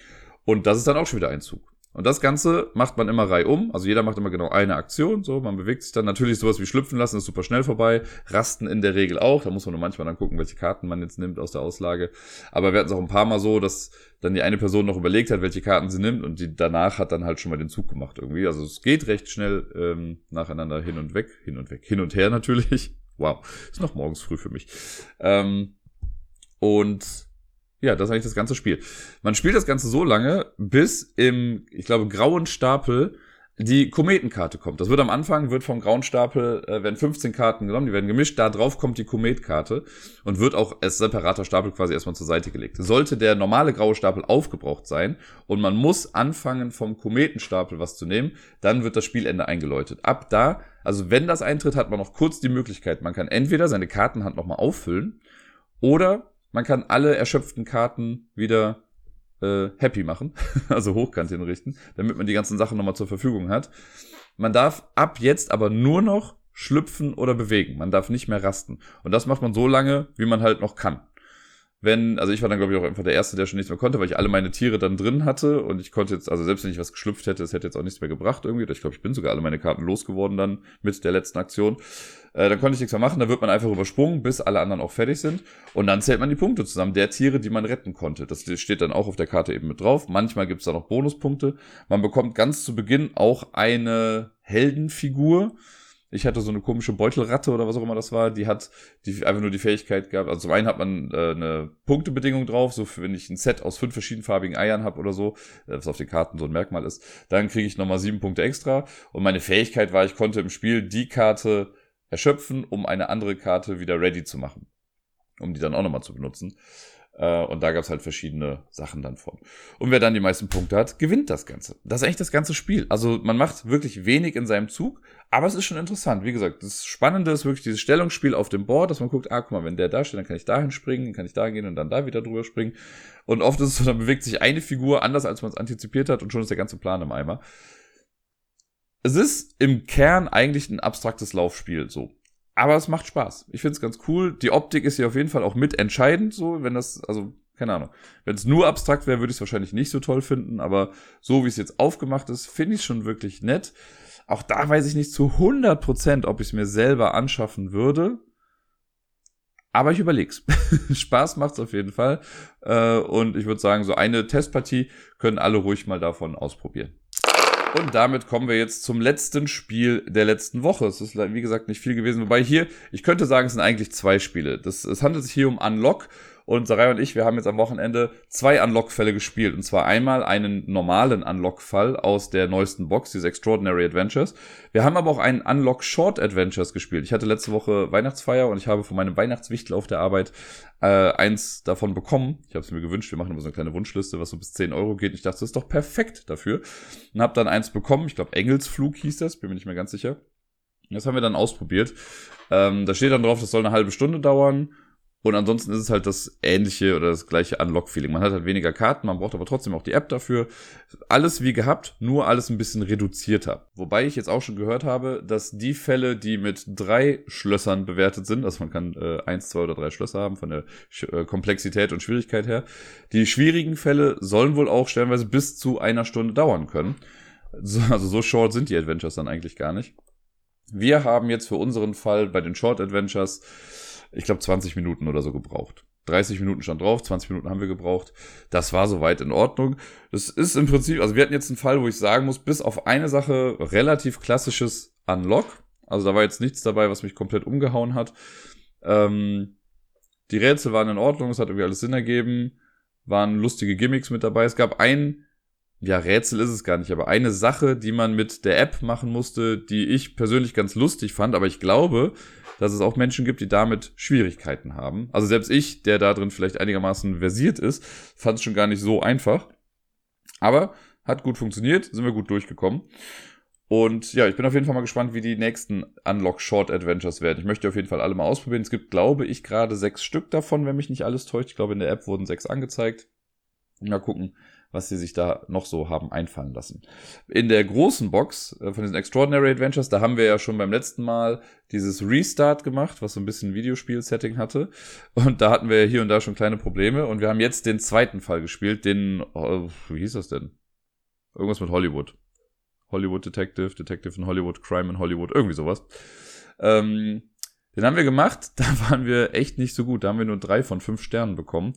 Und das ist dann auch schon wieder ein Zug. Und das Ganze macht man immer reihum. Also jeder macht immer genau eine Aktion. So, man bewegt sich dann natürlich sowas wie schlüpfen lassen, ist super schnell vorbei. Rasten in der Regel auch. Da muss man nur manchmal dann gucken, welche Karten man jetzt nimmt aus der Auslage. Aber wir hatten es auch ein paar Mal so, dass dann die eine Person noch überlegt hat, welche Karten sie nimmt und die danach hat dann halt schon mal den Zug gemacht irgendwie. Also es geht recht schnell ähm, nacheinander hin und weg, hin und weg, hin und her natürlich. Wow, ist noch morgens früh für mich. Ähm, und ja, das ist eigentlich das ganze Spiel. Man spielt das Ganze so lange, bis im, ich glaube, grauen Stapel die Kometenkarte kommt. Das wird am Anfang, wird vom grauen Stapel, äh, werden 15 Karten genommen, die werden gemischt, da drauf kommt die Kometkarte und wird auch als separater Stapel quasi erstmal zur Seite gelegt. Sollte der normale graue Stapel aufgebraucht sein und man muss anfangen vom Kometenstapel was zu nehmen, dann wird das Spielende eingeläutet. Ab da, also wenn das eintritt, hat man noch kurz die Möglichkeit, man kann entweder seine Kartenhand nochmal auffüllen oder man kann alle erschöpften Karten wieder äh, happy machen, also hochkant hinrichten, damit man die ganzen Sachen nochmal zur Verfügung hat. Man darf ab jetzt aber nur noch schlüpfen oder bewegen. Man darf nicht mehr rasten. Und das macht man so lange, wie man halt noch kann wenn, also ich war dann glaube ich auch einfach der Erste, der schon nichts mehr konnte, weil ich alle meine Tiere dann drin hatte und ich konnte jetzt, also selbst wenn ich was geschlüpft hätte, es hätte jetzt auch nichts mehr gebracht irgendwie. Ich glaube, ich bin sogar alle meine Karten losgeworden dann mit der letzten Aktion. Äh, dann konnte ich nichts mehr machen, da wird man einfach übersprungen, bis alle anderen auch fertig sind und dann zählt man die Punkte zusammen, der Tiere, die man retten konnte. Das steht dann auch auf der Karte eben mit drauf. Manchmal gibt's da noch Bonuspunkte. Man bekommt ganz zu Beginn auch eine Heldenfigur ich hatte so eine komische Beutelratte oder was auch immer das war, die hat die einfach nur die Fähigkeit gehabt. Also zum einen hat man äh, eine Punktebedingung drauf, so für, wenn ich ein Set aus fünf verschiedenfarbigen Eiern habe oder so, äh, was auf den Karten so ein Merkmal ist, dann kriege ich nochmal sieben Punkte extra. Und meine Fähigkeit war, ich konnte im Spiel die Karte erschöpfen, um eine andere Karte wieder ready zu machen. Um die dann auch nochmal zu benutzen. Äh, und da gab es halt verschiedene Sachen dann von. Und wer dann die meisten Punkte hat, gewinnt das Ganze. Das ist eigentlich das ganze Spiel. Also man macht wirklich wenig in seinem Zug, aber es ist schon interessant. Wie gesagt, das Spannende ist wirklich dieses Stellungsspiel auf dem Board, dass man guckt, ah, guck mal, wenn der da steht, dann kann ich dahin springen, dann kann ich da gehen und dann da wieder drüber springen. Und oft ist es so, dann bewegt sich eine Figur anders, als man es antizipiert hat und schon ist der ganze Plan im Eimer. Es ist im Kern eigentlich ein abstraktes Laufspiel, so. Aber es macht Spaß. Ich finde es ganz cool. Die Optik ist hier auf jeden Fall auch mit entscheidend, so, wenn das, also, keine Ahnung. Wenn es nur abstrakt wäre, würde ich es wahrscheinlich nicht so toll finden, aber so wie es jetzt aufgemacht ist, finde ich schon wirklich nett. Auch da weiß ich nicht zu 100%, ob ich es mir selber anschaffen würde. Aber ich überleg's. Spaß macht's auf jeden Fall. Äh, und ich würde sagen, so eine Testpartie können alle ruhig mal davon ausprobieren. Und damit kommen wir jetzt zum letzten Spiel der letzten Woche. Es ist, wie gesagt, nicht viel gewesen. Wobei hier, ich könnte sagen, es sind eigentlich zwei Spiele. Das, es handelt sich hier um Unlock. Und Sarai und ich, wir haben jetzt am Wochenende zwei Unlock-Fälle gespielt. Und zwar einmal einen normalen Unlock-Fall aus der neuesten Box, diese Extraordinary Adventures. Wir haben aber auch einen Unlock Short Adventures gespielt. Ich hatte letzte Woche Weihnachtsfeier und ich habe von meinem Weihnachtswichtel auf der Arbeit äh, eins davon bekommen. Ich habe es mir gewünscht. Wir machen immer so eine kleine Wunschliste, was so bis 10 Euro geht. Ich dachte, das ist doch perfekt dafür. Und habe dann eins bekommen. Ich glaube, Engelsflug hieß das. Bin mir nicht mehr ganz sicher. Das haben wir dann ausprobiert. Ähm, da steht dann drauf, das soll eine halbe Stunde dauern. Und ansonsten ist es halt das ähnliche oder das gleiche Unlock-Feeling. Man hat halt weniger Karten, man braucht aber trotzdem auch die App dafür. Alles wie gehabt, nur alles ein bisschen reduzierter. Wobei ich jetzt auch schon gehört habe, dass die Fälle, die mit drei Schlössern bewertet sind, also man kann äh, eins, zwei oder drei Schlösser haben von der äh, Komplexität und Schwierigkeit her, die schwierigen Fälle sollen wohl auch stellenweise bis zu einer Stunde dauern können. So, also so short sind die Adventures dann eigentlich gar nicht. Wir haben jetzt für unseren Fall bei den Short Adventures ich glaube, 20 Minuten oder so gebraucht. 30 Minuten stand drauf, 20 Minuten haben wir gebraucht. Das war soweit in Ordnung. Das ist im Prinzip, also wir hatten jetzt einen Fall, wo ich sagen muss, bis auf eine Sache relativ klassisches Unlock. Also da war jetzt nichts dabei, was mich komplett umgehauen hat. Ähm, die Rätsel waren in Ordnung, es hat irgendwie alles Sinn ergeben, waren lustige Gimmicks mit dabei. Es gab ein, ja, Rätsel ist es gar nicht, aber eine Sache, die man mit der App machen musste, die ich persönlich ganz lustig fand, aber ich glaube, dass es auch Menschen gibt, die damit Schwierigkeiten haben. Also selbst ich, der da drin vielleicht einigermaßen versiert ist, fand es schon gar nicht so einfach. Aber hat gut funktioniert, sind wir gut durchgekommen. Und ja, ich bin auf jeden Fall mal gespannt, wie die nächsten Unlock Short Adventures werden. Ich möchte auf jeden Fall alle mal ausprobieren. Es gibt, glaube ich, gerade sechs Stück davon, wenn mich nicht alles täuscht. Ich glaube, in der App wurden sechs angezeigt. Mal gucken, was sie sich da noch so haben einfallen lassen. In der großen Box äh, von diesen Extraordinary Adventures, da haben wir ja schon beim letzten Mal dieses Restart gemacht, was so ein bisschen Videospiel-Setting hatte. Und da hatten wir hier und da schon kleine Probleme. Und wir haben jetzt den zweiten Fall gespielt, den, oh, wie hieß das denn? Irgendwas mit Hollywood. Hollywood Detective, Detective in Hollywood, Crime in Hollywood, irgendwie sowas. Ähm, den haben wir gemacht, da waren wir echt nicht so gut. Da haben wir nur drei von fünf Sternen bekommen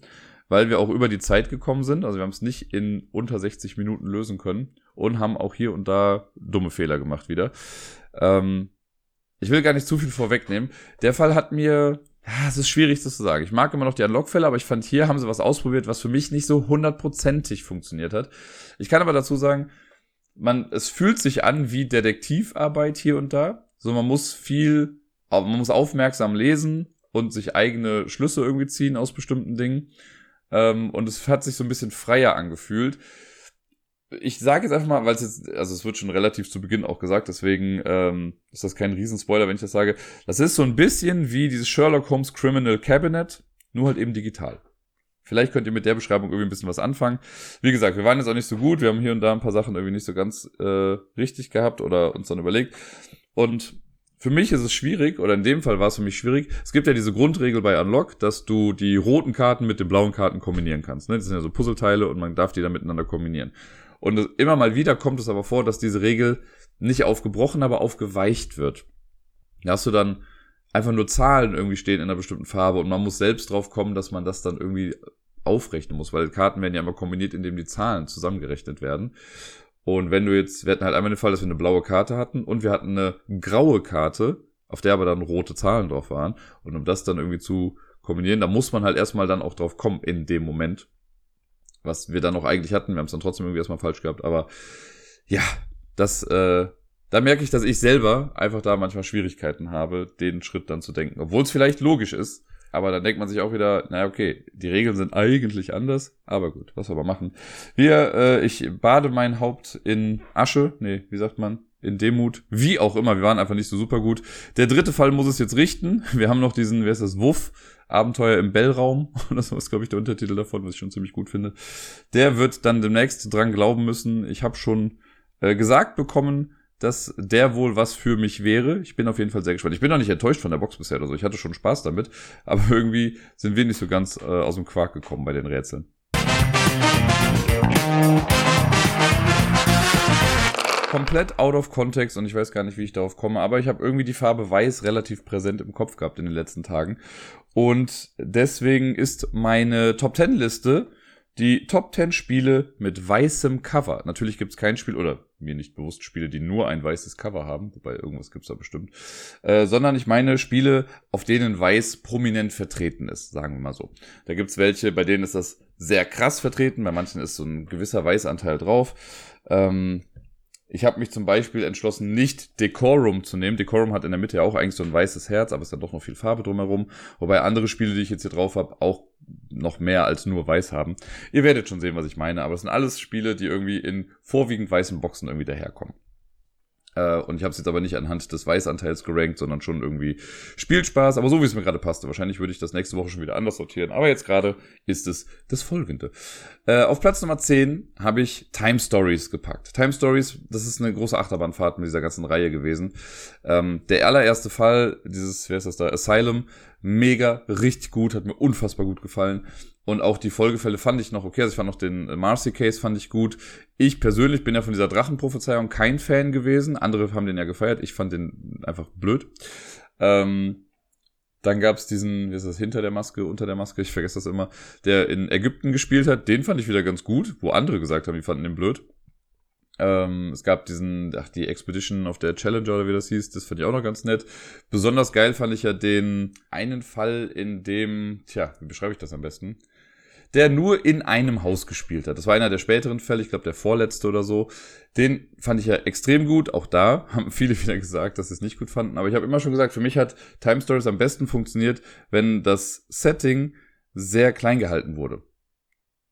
weil wir auch über die Zeit gekommen sind. Also wir haben es nicht in unter 60 Minuten lösen können und haben auch hier und da dumme Fehler gemacht wieder. Ähm, ich will gar nicht zu viel vorwegnehmen. Der Fall hat mir, ja, es ist schwierig das zu sagen. Ich mag immer noch die Unlock-Fälle, aber ich fand, hier haben sie was ausprobiert, was für mich nicht so hundertprozentig funktioniert hat. Ich kann aber dazu sagen, man, es fühlt sich an wie Detektivarbeit hier und da. So, man muss viel, man muss aufmerksam lesen und sich eigene Schlüsse irgendwie ziehen aus bestimmten Dingen. Ähm, und es hat sich so ein bisschen freier angefühlt. Ich sage jetzt einfach mal, weil es jetzt, also es wird schon relativ zu Beginn auch gesagt, deswegen ähm, ist das kein Riesenspoiler, wenn ich das sage. Das ist so ein bisschen wie dieses Sherlock Holmes Criminal Cabinet, nur halt eben digital. Vielleicht könnt ihr mit der Beschreibung irgendwie ein bisschen was anfangen. Wie gesagt, wir waren jetzt auch nicht so gut. Wir haben hier und da ein paar Sachen irgendwie nicht so ganz äh, richtig gehabt oder uns dann überlegt. Und für mich ist es schwierig, oder in dem Fall war es für mich schwierig. Es gibt ja diese Grundregel bei Unlock, dass du die roten Karten mit den blauen Karten kombinieren kannst. Ne? Das sind ja so Puzzleteile und man darf die dann miteinander kombinieren. Und immer mal wieder kommt es aber vor, dass diese Regel nicht aufgebrochen, aber aufgeweicht wird. Da hast du dann einfach nur Zahlen irgendwie stehen in einer bestimmten Farbe und man muss selbst drauf kommen, dass man das dann irgendwie aufrechnen muss, weil Karten werden ja immer kombiniert, indem die Zahlen zusammengerechnet werden. Und wenn du jetzt, wir hatten halt einmal den Fall, dass wir eine blaue Karte hatten und wir hatten eine graue Karte, auf der aber dann rote Zahlen drauf waren. Und um das dann irgendwie zu kombinieren, da muss man halt erstmal dann auch drauf kommen in dem Moment. Was wir dann auch eigentlich hatten. Wir haben es dann trotzdem irgendwie erstmal falsch gehabt. Aber ja, das, äh, da merke ich, dass ich selber einfach da manchmal Schwierigkeiten habe, den Schritt dann zu denken. Obwohl es vielleicht logisch ist, Aber dann denkt man sich auch wieder, naja, okay, die Regeln sind eigentlich anders. Aber gut, was soll man machen? Wir, äh, ich bade mein Haupt in Asche. Nee, wie sagt man? In Demut. Wie auch immer, wir waren einfach nicht so super gut. Der dritte Fall muss es jetzt richten. Wir haben noch diesen, wer ist das, Wuff? Abenteuer im Bellraum. Das ist, glaube ich, der Untertitel davon, was ich schon ziemlich gut finde. Der wird dann demnächst dran glauben müssen. Ich habe schon äh, gesagt bekommen, dass der wohl was für mich wäre. Ich bin auf jeden Fall sehr gespannt. Ich bin noch nicht enttäuscht von der Box bisher oder so. Ich hatte schon Spaß damit, aber irgendwie sind wir nicht so ganz äh, aus dem Quark gekommen bei den Rätseln. Komplett out of context und ich weiß gar nicht, wie ich darauf komme, aber ich habe irgendwie die Farbe weiß relativ präsent im Kopf gehabt in den letzten Tagen. Und deswegen ist meine Top 10 Liste die Top 10 Spiele mit weißem Cover. Natürlich gibt es kein Spiel, oder mir nicht bewusst Spiele, die nur ein weißes Cover haben, wobei irgendwas gibt's da bestimmt, äh, sondern ich meine Spiele, auf denen weiß prominent vertreten ist, sagen wir mal so. Da gibt's welche, bei denen ist das sehr krass vertreten, bei manchen ist so ein gewisser Weißanteil drauf. Ähm, ich habe mich zum Beispiel entschlossen, nicht Decorum zu nehmen. Decorum hat in der Mitte ja auch eigentlich so ein weißes Herz, aber es hat doch noch viel Farbe drumherum. Wobei andere Spiele, die ich jetzt hier drauf habe, auch noch mehr als nur weiß haben. Ihr werdet schon sehen, was ich meine, aber es sind alles Spiele, die irgendwie in vorwiegend weißen Boxen irgendwie daherkommen. Äh, und ich habe es jetzt aber nicht anhand des Weißanteils gerankt, sondern schon irgendwie Spielspaß, aber so wie es mir gerade passte. Wahrscheinlich würde ich das nächste Woche schon wieder anders sortieren. Aber jetzt gerade ist es das folgende. Äh, auf Platz Nummer 10 habe ich Time Stories gepackt. Time Stories, das ist eine große Achterbahnfahrt mit dieser ganzen Reihe gewesen. Ähm, der allererste Fall, dieses, wer ist das da, Asylum, mega, richtig gut, hat mir unfassbar gut gefallen. Und auch die Folgefälle fand ich noch okay. Also ich fand noch den Marcy Case fand ich gut. Ich persönlich bin ja von dieser Drachenprophezeiung kein Fan gewesen. Andere haben den ja gefeiert. Ich fand den einfach blöd. Ähm, dann gab's diesen, wie ist das, hinter der Maske, unter der Maske, ich vergesse das immer, der in Ägypten gespielt hat. Den fand ich wieder ganz gut, wo andere gesagt haben, die fanden den blöd. Ähm, es gab diesen, ach, die Expedition auf der Challenger oder wie das hieß, das fand ich auch noch ganz nett. Besonders geil fand ich ja den einen Fall, in dem, tja, wie beschreibe ich das am besten? der nur in einem Haus gespielt hat. Das war einer der späteren Fälle, ich glaube der vorletzte oder so. Den fand ich ja extrem gut. Auch da haben viele wieder gesagt, dass sie es nicht gut fanden. Aber ich habe immer schon gesagt, für mich hat Time Stories am besten funktioniert, wenn das Setting sehr klein gehalten wurde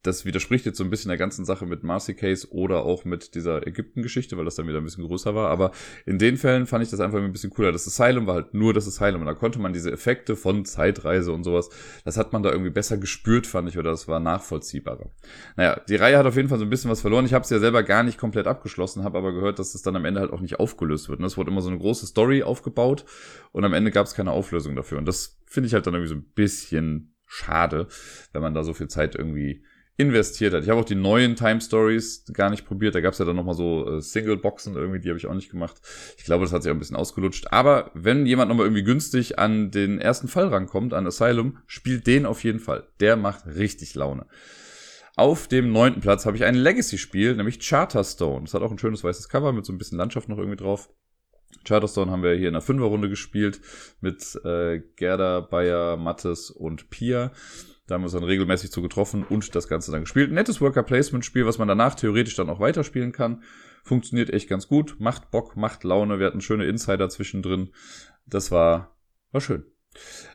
das widerspricht jetzt so ein bisschen der ganzen Sache mit Marcy Case oder auch mit dieser Ägypten-Geschichte, weil das dann wieder ein bisschen größer war. Aber in den Fällen fand ich das einfach ein bisschen cooler. Das Asylum war halt nur das Asylum. Und da konnte man diese Effekte von Zeitreise und sowas, das hat man da irgendwie besser gespürt, fand ich, oder das war nachvollziehbarer. Naja, die Reihe hat auf jeden Fall so ein bisschen was verloren. Ich habe es ja selber gar nicht komplett abgeschlossen, habe aber gehört, dass es dann am Ende halt auch nicht aufgelöst wird. Und es wurde immer so eine große Story aufgebaut und am Ende gab es keine Auflösung dafür. Und das finde ich halt dann irgendwie so ein bisschen schade, wenn man da so viel Zeit irgendwie investiert hat. Ich habe auch die neuen Time Stories gar nicht probiert. Da gab es ja dann nochmal so äh, Single-Boxen irgendwie, die habe ich auch nicht gemacht. Ich glaube, das hat sich auch ein bisschen ausgelutscht. Aber wenn jemand nochmal irgendwie günstig an den ersten Fall rankommt, an Asylum, spielt den auf jeden Fall. Der macht richtig Laune. Auf dem neunten Platz habe ich ein Legacy-Spiel, nämlich Charterstone. Das hat auch ein schönes weißes Cover mit so ein bisschen Landschaft noch irgendwie drauf. Charterstone haben wir hier in der Fünferrunde gespielt mit äh, Gerda, Bayer, Mattes und Pia. Da haben wir uns dann regelmäßig zu getroffen und das Ganze dann gespielt. Nettes Worker-Placement-Spiel, was man danach theoretisch dann auch weiterspielen kann. Funktioniert echt ganz gut, macht Bock, macht Laune. Wir hatten schöne Insider zwischendrin. Das war, war schön.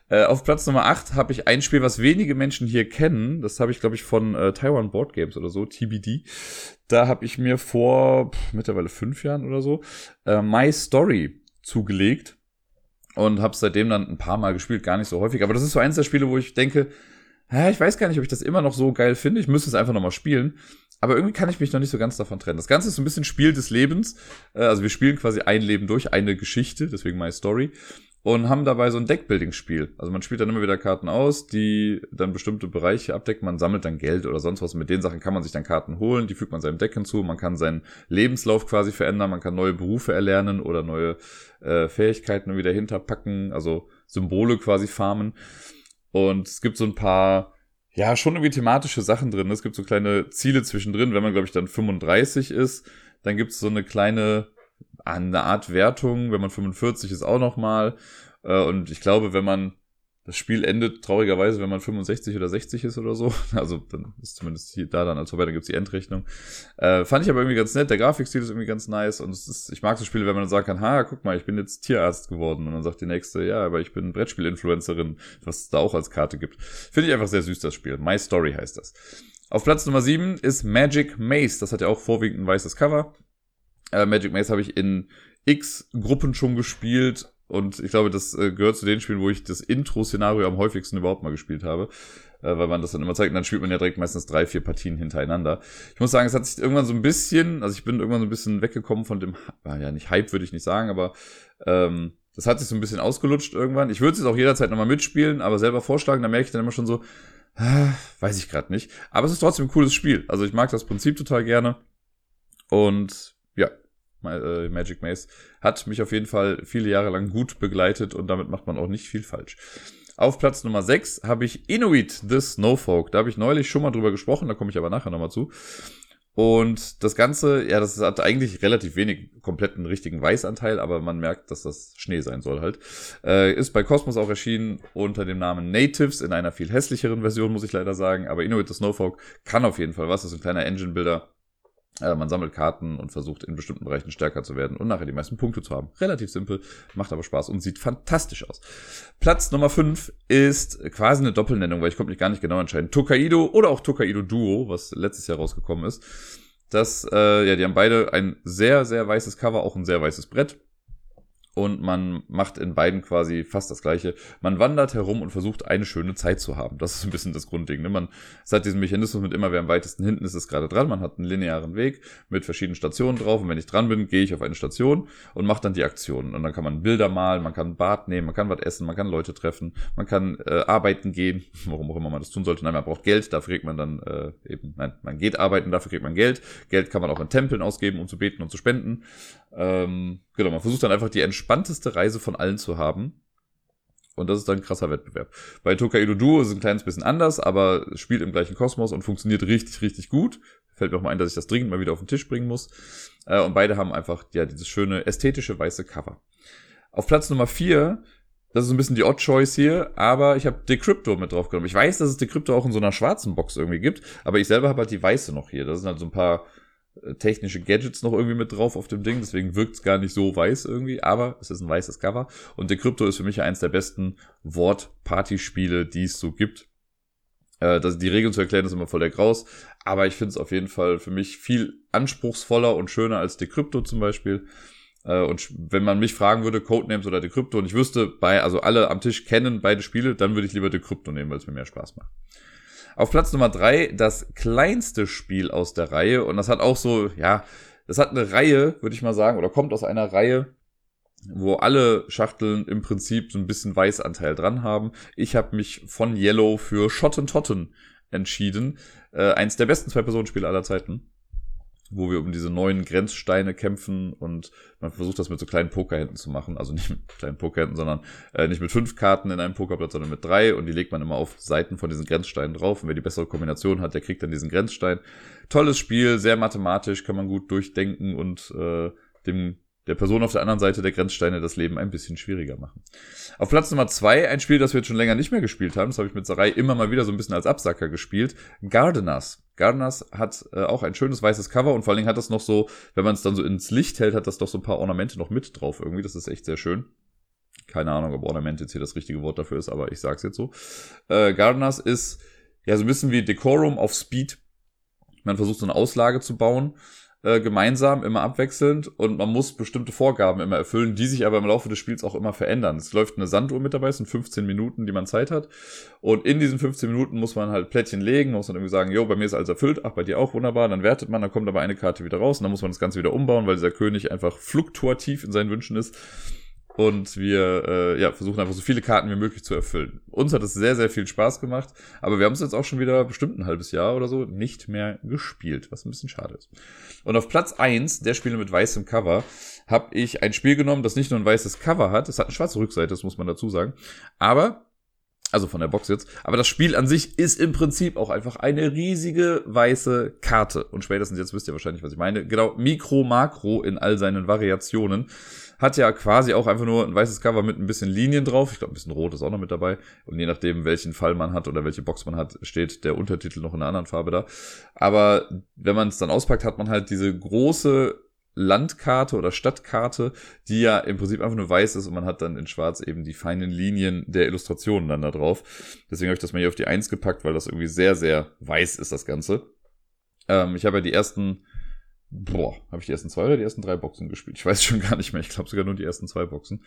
Äh, auf Platz Nummer 8 habe ich ein Spiel, was wenige Menschen hier kennen. Das habe ich, glaube ich, von äh, Taiwan Board Games oder so, TBD. Da habe ich mir vor pff, mittlerweile fünf Jahren oder so äh, My Story zugelegt und habe seitdem dann ein paar Mal gespielt, gar nicht so häufig. Aber das ist so eins der Spiele, wo ich denke, ja, ich weiß gar nicht, ob ich das immer noch so geil finde. Ich müsste es einfach nochmal spielen. Aber irgendwie kann ich mich noch nicht so ganz davon trennen. Das Ganze ist so ein bisschen Spiel des Lebens. Äh, also wir spielen quasi ein Leben durch, eine Geschichte, deswegen My Story. Und haben dabei so ein Deckbuilding-Spiel. Also man spielt dann immer wieder Karten aus, die dann bestimmte Bereiche abdecken. Man sammelt dann Geld oder sonst was. Mit den Sachen kann man sich dann Karten holen, die fügt man seinem Deck hinzu. Man kann seinen Lebenslauf quasi verändern, man kann neue Berufe erlernen oder neue äh, Fähigkeiten wieder hinterpacken, also Symbole quasi farmen. Und es gibt so ein paar, ja, schon irgendwie thematische Sachen drin. Es gibt so kleine Ziele zwischendrin. Wenn man, glaube ich, dann 35 ist, dann gibt es so eine kleine, eine Art Wertung. Wenn man 45 ist, auch nochmal. Äh, und ich glaube, wenn man Das Spiel endet traurigerweise, wenn man 65 oder 60 ist oder so. Also dann ist zumindest hier da dann als vorbei, dann gibt's die Endrechnung. Äh, fand ich aber irgendwie ganz nett. Der Grafikstil ist irgendwie ganz nice. Und es ist, ich mag so Spiele, wenn man dann sagen kann, ha, guck mal, ich bin jetzt Tierarzt geworden. Und dann sagt die nächste, ja, aber ich bin Brettspiel-Influencerin, was es da auch als Karte gibt. Finde ich einfach sehr süß, das Spiel. My Story heißt das. Auf Platz Nummer 7 ist Magic Maze. Das hat ja auch vorwiegend ein weißes Cover. Äh, Magic Maze habe ich in x Gruppen schon gespielt und ich glaube, das äh, gehört zu den Spielen, wo ich das Intro-Szenario am häufigsten überhaupt mal gespielt habe. Äh, weil man das dann immer zeigt. Und dann spielt man ja direkt meistens drei, vier Partien hintereinander. Ich muss sagen, es hat sich irgendwann so ein bisschen, also ich bin irgendwann so ein bisschen weggekommen von dem, ja nicht Hype würde ich nicht sagen, aber ähm, das hat sich so ein bisschen ausgelutscht irgendwann. Ich würde es jetzt auch jederzeit nochmal mitspielen, aber selber vorschlagen, da merke ich dann immer schon so, äh, weiß ich gerade nicht. Aber es ist trotzdem ein cooles Spiel. Also ich mag das Prinzip total gerne. Und Magic Maze, hat mich auf jeden Fall viele Jahre lang gut begleitet und damit macht man auch nicht viel falsch. Auf Platz Nummer 6 habe ich Inuit the Snowfolk. Da habe ich neulich schon mal drüber gesprochen, da komme ich aber nachher nochmal zu. Und das Ganze, ja, das hat eigentlich relativ wenig kompletten richtigen Weißanteil, aber man merkt, dass das Schnee sein soll halt. Äh, ist bei Cosmos auch erschienen unter dem Namen Natives in einer viel hässlicheren Version, muss ich leider sagen. Aber Inuit the Snowfolk kann auf jeden Fall was. Das ist ein kleiner Engine-Builder äh, man sammelt Karten und versucht in bestimmten Bereichen stärker zu werden und nachher die meisten Punkte zu haben. Relativ simpel, macht aber Spaß und sieht fantastisch aus. Platz Nummer 5 ist quasi eine Doppelnennung, weil ich konnte mich gar nicht genau entscheiden. Tokaido oder auch Tokaido Duo, was letztes Jahr rausgekommen ist. Das, äh, ja, die haben beide ein sehr, sehr weißes Cover, auch ein sehr weißes Brett und man macht in beiden quasi fast das gleiche. Man wandert herum und versucht eine schöne Zeit zu haben. Das ist ein bisschen das Grundding. Ne? Man es hat diesen Mechanismus mit immer, wer am weitesten hinten ist, ist gerade dran. Man hat einen linearen Weg mit verschiedenen Stationen drauf und wenn ich dran bin, gehe ich auf eine Station und mache dann die Aktionen. Und dann kann man Bilder malen, man kann ein Bad nehmen, man kann was essen, man kann Leute treffen, man kann äh, arbeiten gehen, warum auch immer man das tun sollte. Nein, man braucht Geld, dafür kriegt man dann äh, eben, nein, man geht arbeiten, dafür kriegt man Geld. Geld kann man auch in Tempeln ausgeben, um zu beten und zu spenden. Ähm, genau, man versucht dann einfach die entspannteste Reise von allen zu haben. Und das ist dann ein krasser Wettbewerb. Bei Tokaido Duo ist es ein kleines bisschen anders, aber spielt im gleichen Kosmos und funktioniert richtig, richtig gut. Fällt mir auch mal ein, dass ich das dringend mal wieder auf den Tisch bringen muss. Äh, und beide haben einfach, ja, dieses schöne ästhetische weiße Cover. Auf Platz Nummer vier das ist ein bisschen die Odd Choice hier, aber ich habe Decrypto mit drauf genommen. Ich weiß, dass es Decrypto auch in so einer schwarzen Box irgendwie gibt, aber ich selber habe halt die weiße noch hier. Das sind halt so ein paar technische Gadgets noch irgendwie mit drauf auf dem Ding, deswegen wirkt es gar nicht so weiß irgendwie, aber es ist ein weißes Cover und Decrypto ist für mich eins der besten Wort-Party-Spiele, die es so gibt. Äh, das, die Regeln zu erklären ist immer voll der Graus, aber ich finde es auf jeden Fall für mich viel anspruchsvoller und schöner als Decrypto zum Beispiel. Äh, und wenn man mich fragen würde, Codenames oder Decrypto und ich wüsste, bei, also alle am Tisch kennen beide Spiele, dann würde ich lieber Decrypto nehmen, weil es mir mehr Spaß macht. Auf Platz Nummer drei das kleinste Spiel aus der Reihe. Und das hat auch so, ja, das hat eine Reihe, würde ich mal sagen, oder kommt aus einer Reihe, wo alle Schachteln im Prinzip so ein bisschen Weißanteil dran haben. Ich habe mich von Yellow für Schottentotten entschieden. Äh, eins der besten Zwei-Personen-Spiele aller Zeiten wo wir um diese neuen Grenzsteine kämpfen und man versucht das mit so kleinen Pokerhänden zu machen. Also nicht mit kleinen Pokerhänden, sondern äh, nicht mit fünf Karten in einem Pokerblatt, sondern mit drei und die legt man immer auf Seiten von diesen Grenzsteinen drauf und wer die bessere Kombination hat, der kriegt dann diesen Grenzstein. Tolles Spiel, sehr mathematisch, kann man gut durchdenken und äh, dem der Person auf der anderen Seite der Grenzsteine das Leben ein bisschen schwieriger machen. Auf Platz Nummer zwei ein Spiel, das wir jetzt schon länger nicht mehr gespielt haben. Das habe ich mit Sarai immer mal wieder so ein bisschen als Absacker gespielt. Gardeners. Gardeners hat äh, auch ein schönes weißes Cover und vor allen Dingen hat das noch so, wenn man es dann so ins Licht hält, hat das doch so ein paar Ornamente noch mit drauf irgendwie. Das ist echt sehr schön. Keine Ahnung, ob Ornament jetzt hier das richtige Wort dafür ist, aber ich sag's jetzt so. Äh, Gardeners ist ja so ein bisschen wie Decorum auf Speed. Man versucht so eine Auslage zu bauen äh, gemeinsam, immer abwechselnd und man muss bestimmte Vorgaben immer erfüllen, die sich aber im Laufe des Spiels auch immer verändern. Es läuft eine Sanduhr mit dabei, es sind 15 Minuten, die man Zeit hat. Und in diesen 15 Minuten muss man halt Plättchen legen, muss dann irgendwie sagen, jo, bei mir ist alles erfüllt, ach, bei dir auch, wunderbar, dann wertet man, dann kommt aber eine Karte wieder raus und dann muss man das Ganze wieder umbauen, weil dieser König einfach fluktuativ in seinen Wünschen ist und wir äh, ja, versuchen einfach so viele Karten wie möglich zu erfüllen. Uns hat es sehr, sehr viel Spaß gemacht, aber wir haben es jetzt auch schon wieder bestimmt ein halbes Jahr oder so nicht mehr gespielt, was ein bisschen schade ist. Und auf Platz eins der Spiele mit weißem Cover habe ich ein Spiel genommen, das nicht nur ein weißes Cover hat, es hat eine schwarze Rückseite, das muss man dazu sagen, aber Also von der Box jetzt. Aber das Spiel an sich ist im Prinzip auch einfach eine riesige weiße Karte. Und spätestens jetzt wisst ihr wahrscheinlich, was ich meine. Genau, Mikro, Makro in all seinen Variationen. Hat ja quasi auch einfach nur ein weißes Cover mit ein bisschen Linien drauf. Ich glaube, ein bisschen rot ist auch noch mit dabei. Und je nachdem, welchen Fall man hat oder welche Box man hat, steht der Untertitel noch in einer anderen Farbe da. Aber wenn man es dann auspackt, hat man halt diese große Landkarte oder Stadtkarte, die ja im Prinzip einfach nur weiß ist und man hat dann in schwarz eben die feinen Linien der Illustrationen dann da drauf. Deswegen habe ich das mal hier auf die 1 gepackt, weil das irgendwie sehr, sehr weiß ist, das Ganze. Ähm, ich habe ja die ersten, boah, habe ich die ersten zwei oder die ersten drei Boxen gespielt? Ich weiß schon gar nicht mehr. Ich glaube sogar nur die ersten zwei Boxen.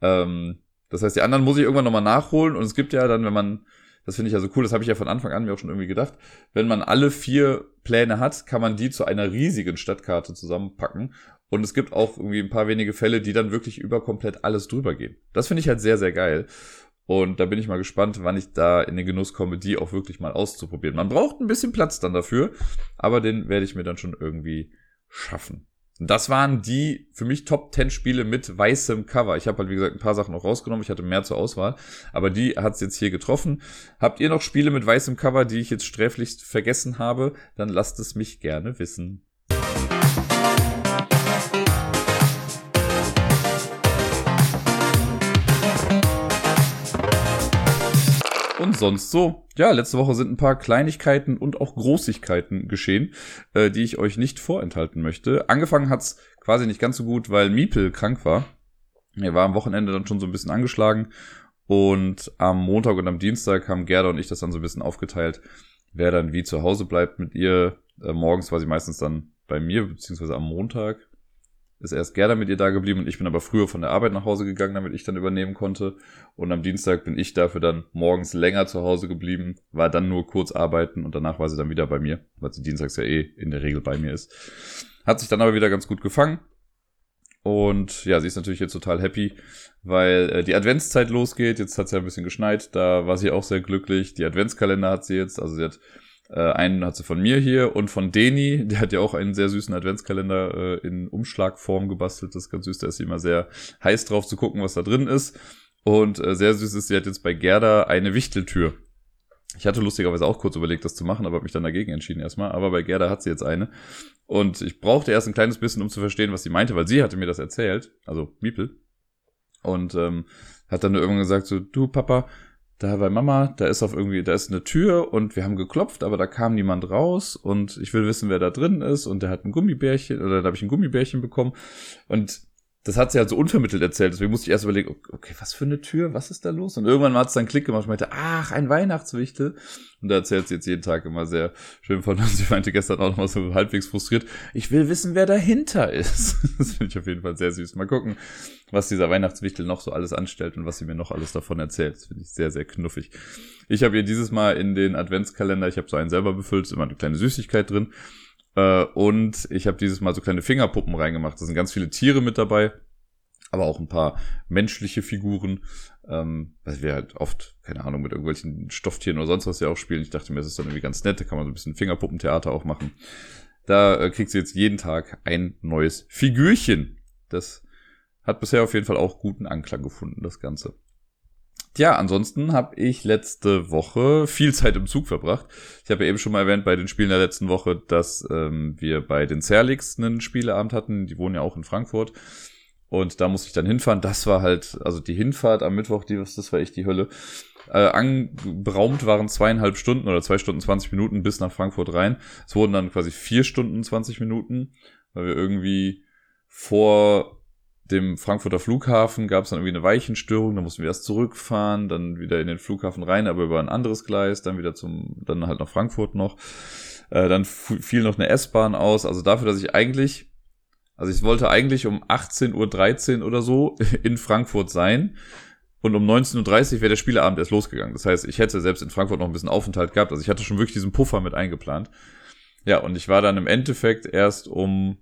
Ähm, das heißt, die anderen muss ich irgendwann nochmal nachholen und es gibt ja dann, wenn man das finde ich ja so cool, das habe ich ja von Anfang an mir auch schon irgendwie gedacht. Wenn man alle vier Pläne hat, kann man die zu einer riesigen Stadtkarte zusammenpacken. Und es gibt auch irgendwie ein paar wenige Fälle, die dann wirklich über komplett alles drüber gehen. Das finde ich halt sehr, sehr geil. Und da bin ich mal gespannt, wann ich da in den Genuss komme, die auch wirklich mal auszuprobieren. Man braucht ein bisschen Platz dann dafür, aber den werde ich mir dann schon irgendwie schaffen. Das waren die für mich Top 10 Spiele mit weißem Cover. Ich habe halt, wie gesagt, ein paar Sachen noch rausgenommen. Ich hatte mehr zur Auswahl. Aber die hat's jetzt hier getroffen. Habt ihr noch Spiele mit weißem Cover, die ich jetzt sträflichst vergessen habe? Dann lasst es mich gerne wissen. Sonst so. Ja, letzte Woche sind ein paar Kleinigkeiten und auch Großigkeiten geschehen, äh, die ich euch nicht vorenthalten möchte. Angefangen hat's quasi nicht ganz so gut, weil Miepel krank war. Er war am Wochenende dann schon so ein bisschen angeschlagen und am Montag und am Dienstag haben Gerda und ich das dann so ein bisschen aufgeteilt, wer dann wie zu Hause bleibt mit ihr. Äh, morgens war sie meistens dann bei mir, beziehungsweise am Montag ist erst Gerda mit ihr da geblieben und ich bin aber früher von der Arbeit nach Hause gegangen, damit ich dann übernehmen konnte. Und am Dienstag bin ich dafür dann morgens länger zu Hause geblieben, war dann nur kurz arbeiten und danach war sie dann wieder bei mir, weil sie dienstags ja eh in der Regel bei mir ist. Hat sich dann aber wieder ganz gut gefangen. Und ja, sie ist natürlich jetzt total happy, weil äh, die Adventszeit losgeht. Jetzt hat es ja ein bisschen geschneit, da war sie auch sehr glücklich. Die Adventskalender hat sie jetzt, also sie hat äh, einen hat sie von mir hier und von Deni, der hat ja auch einen sehr süßen Adventskalender äh, in Umschlagform gebastelt. Das ist ganz süß, da ist sie immer sehr heiß drauf zu gucken, was da drin ist. Und äh, sehr süß ist, sie hat jetzt bei Gerda eine Wichteltür. Ich hatte lustigerweise auch kurz überlegt, das zu machen, aber habe mich dann dagegen entschieden erstmal. Aber bei Gerda hat sie jetzt eine. Und ich brauchte erst ein kleines bisschen, um zu verstehen, was sie meinte, weil sie hatte mir das erzählt, also Miepel. Und ähm, hat dann irgendwann gesagt so, du Papa, da bei Mama, da ist auf irgendwie, da ist eine Tür und wir haben geklopft, aber da kam niemand raus und ich will wissen, wer da drin ist und der hat ein Gummibärchen oder da habe ich ein Gummibärchen bekommen und das hat sie halt so unvermittelt erzählt, deswegen musste ich erst überlegen, okay, was für eine Tür, was ist da los? Und irgendwann hat es dann Klick gemacht und meinte, ach, ein Weihnachtswichtel. Und da erzählt sie jetzt jeden Tag immer sehr schön von. Und sie meinte gestern auch nochmal so halbwegs frustriert, ich will wissen, wer dahinter ist. Das finde ich auf jeden Fall sehr süß. Mal gucken, was dieser Weihnachtswichtel noch so alles anstellt und was sie mir noch alles davon erzählt. Das finde ich sehr, sehr knuffig. Ich habe ihr dieses Mal in den Adventskalender, ich habe so einen selber befüllt, ist immer eine kleine Süßigkeit drin. Äh, und ich habe dieses Mal so kleine Fingerpuppen reingemacht. Da sind ganz viele Tiere mit dabei, aber auch ein paar menschliche Figuren, ähm, weil wir halt oft, keine Ahnung, mit irgendwelchen Stofftieren oder sonst was ja auch spielen. Ich dachte mir, das ist dann irgendwie ganz nett, da kann man so ein bisschen Fingerpuppentheater auch machen. Da äh, kriegt sie jetzt jeden Tag ein neues Figürchen. Das hat bisher auf jeden Fall auch guten Anklang gefunden, das Ganze. Ja, ansonsten habe ich letzte Woche viel Zeit im Zug verbracht. Ich habe ja eben schon mal erwähnt bei den Spielen der letzten Woche, dass ähm, wir bei den Zerlix einen Spieleabend hatten. Die wohnen ja auch in Frankfurt. Und da musste ich dann hinfahren. Das war halt, also die Hinfahrt am Mittwoch, die, das war echt die Hölle. Äh, anberaumt waren zweieinhalb Stunden oder zwei Stunden zwanzig Minuten bis nach Frankfurt rein. Es wurden dann quasi vier Stunden zwanzig Minuten, weil wir irgendwie vor dem Frankfurter Flughafen gab es dann irgendwie eine Weichenstörung, da mussten wir erst zurückfahren, dann wieder in den Flughafen rein, aber über ein anderes Gleis, dann wieder zum, dann halt nach Frankfurt noch. Äh, dann fiel noch eine S-Bahn aus, also dafür, dass ich eigentlich, also ich wollte eigentlich um 18.13 Uhr oder so in Frankfurt sein. Und um 19.30 Uhr wäre der Spieleabend erst losgegangen. Das heißt, ich hätte selbst in Frankfurt noch ein bisschen Aufenthalt gehabt. Also ich hatte schon wirklich diesen Puffer mit eingeplant. Ja, und ich war dann im Endeffekt erst um,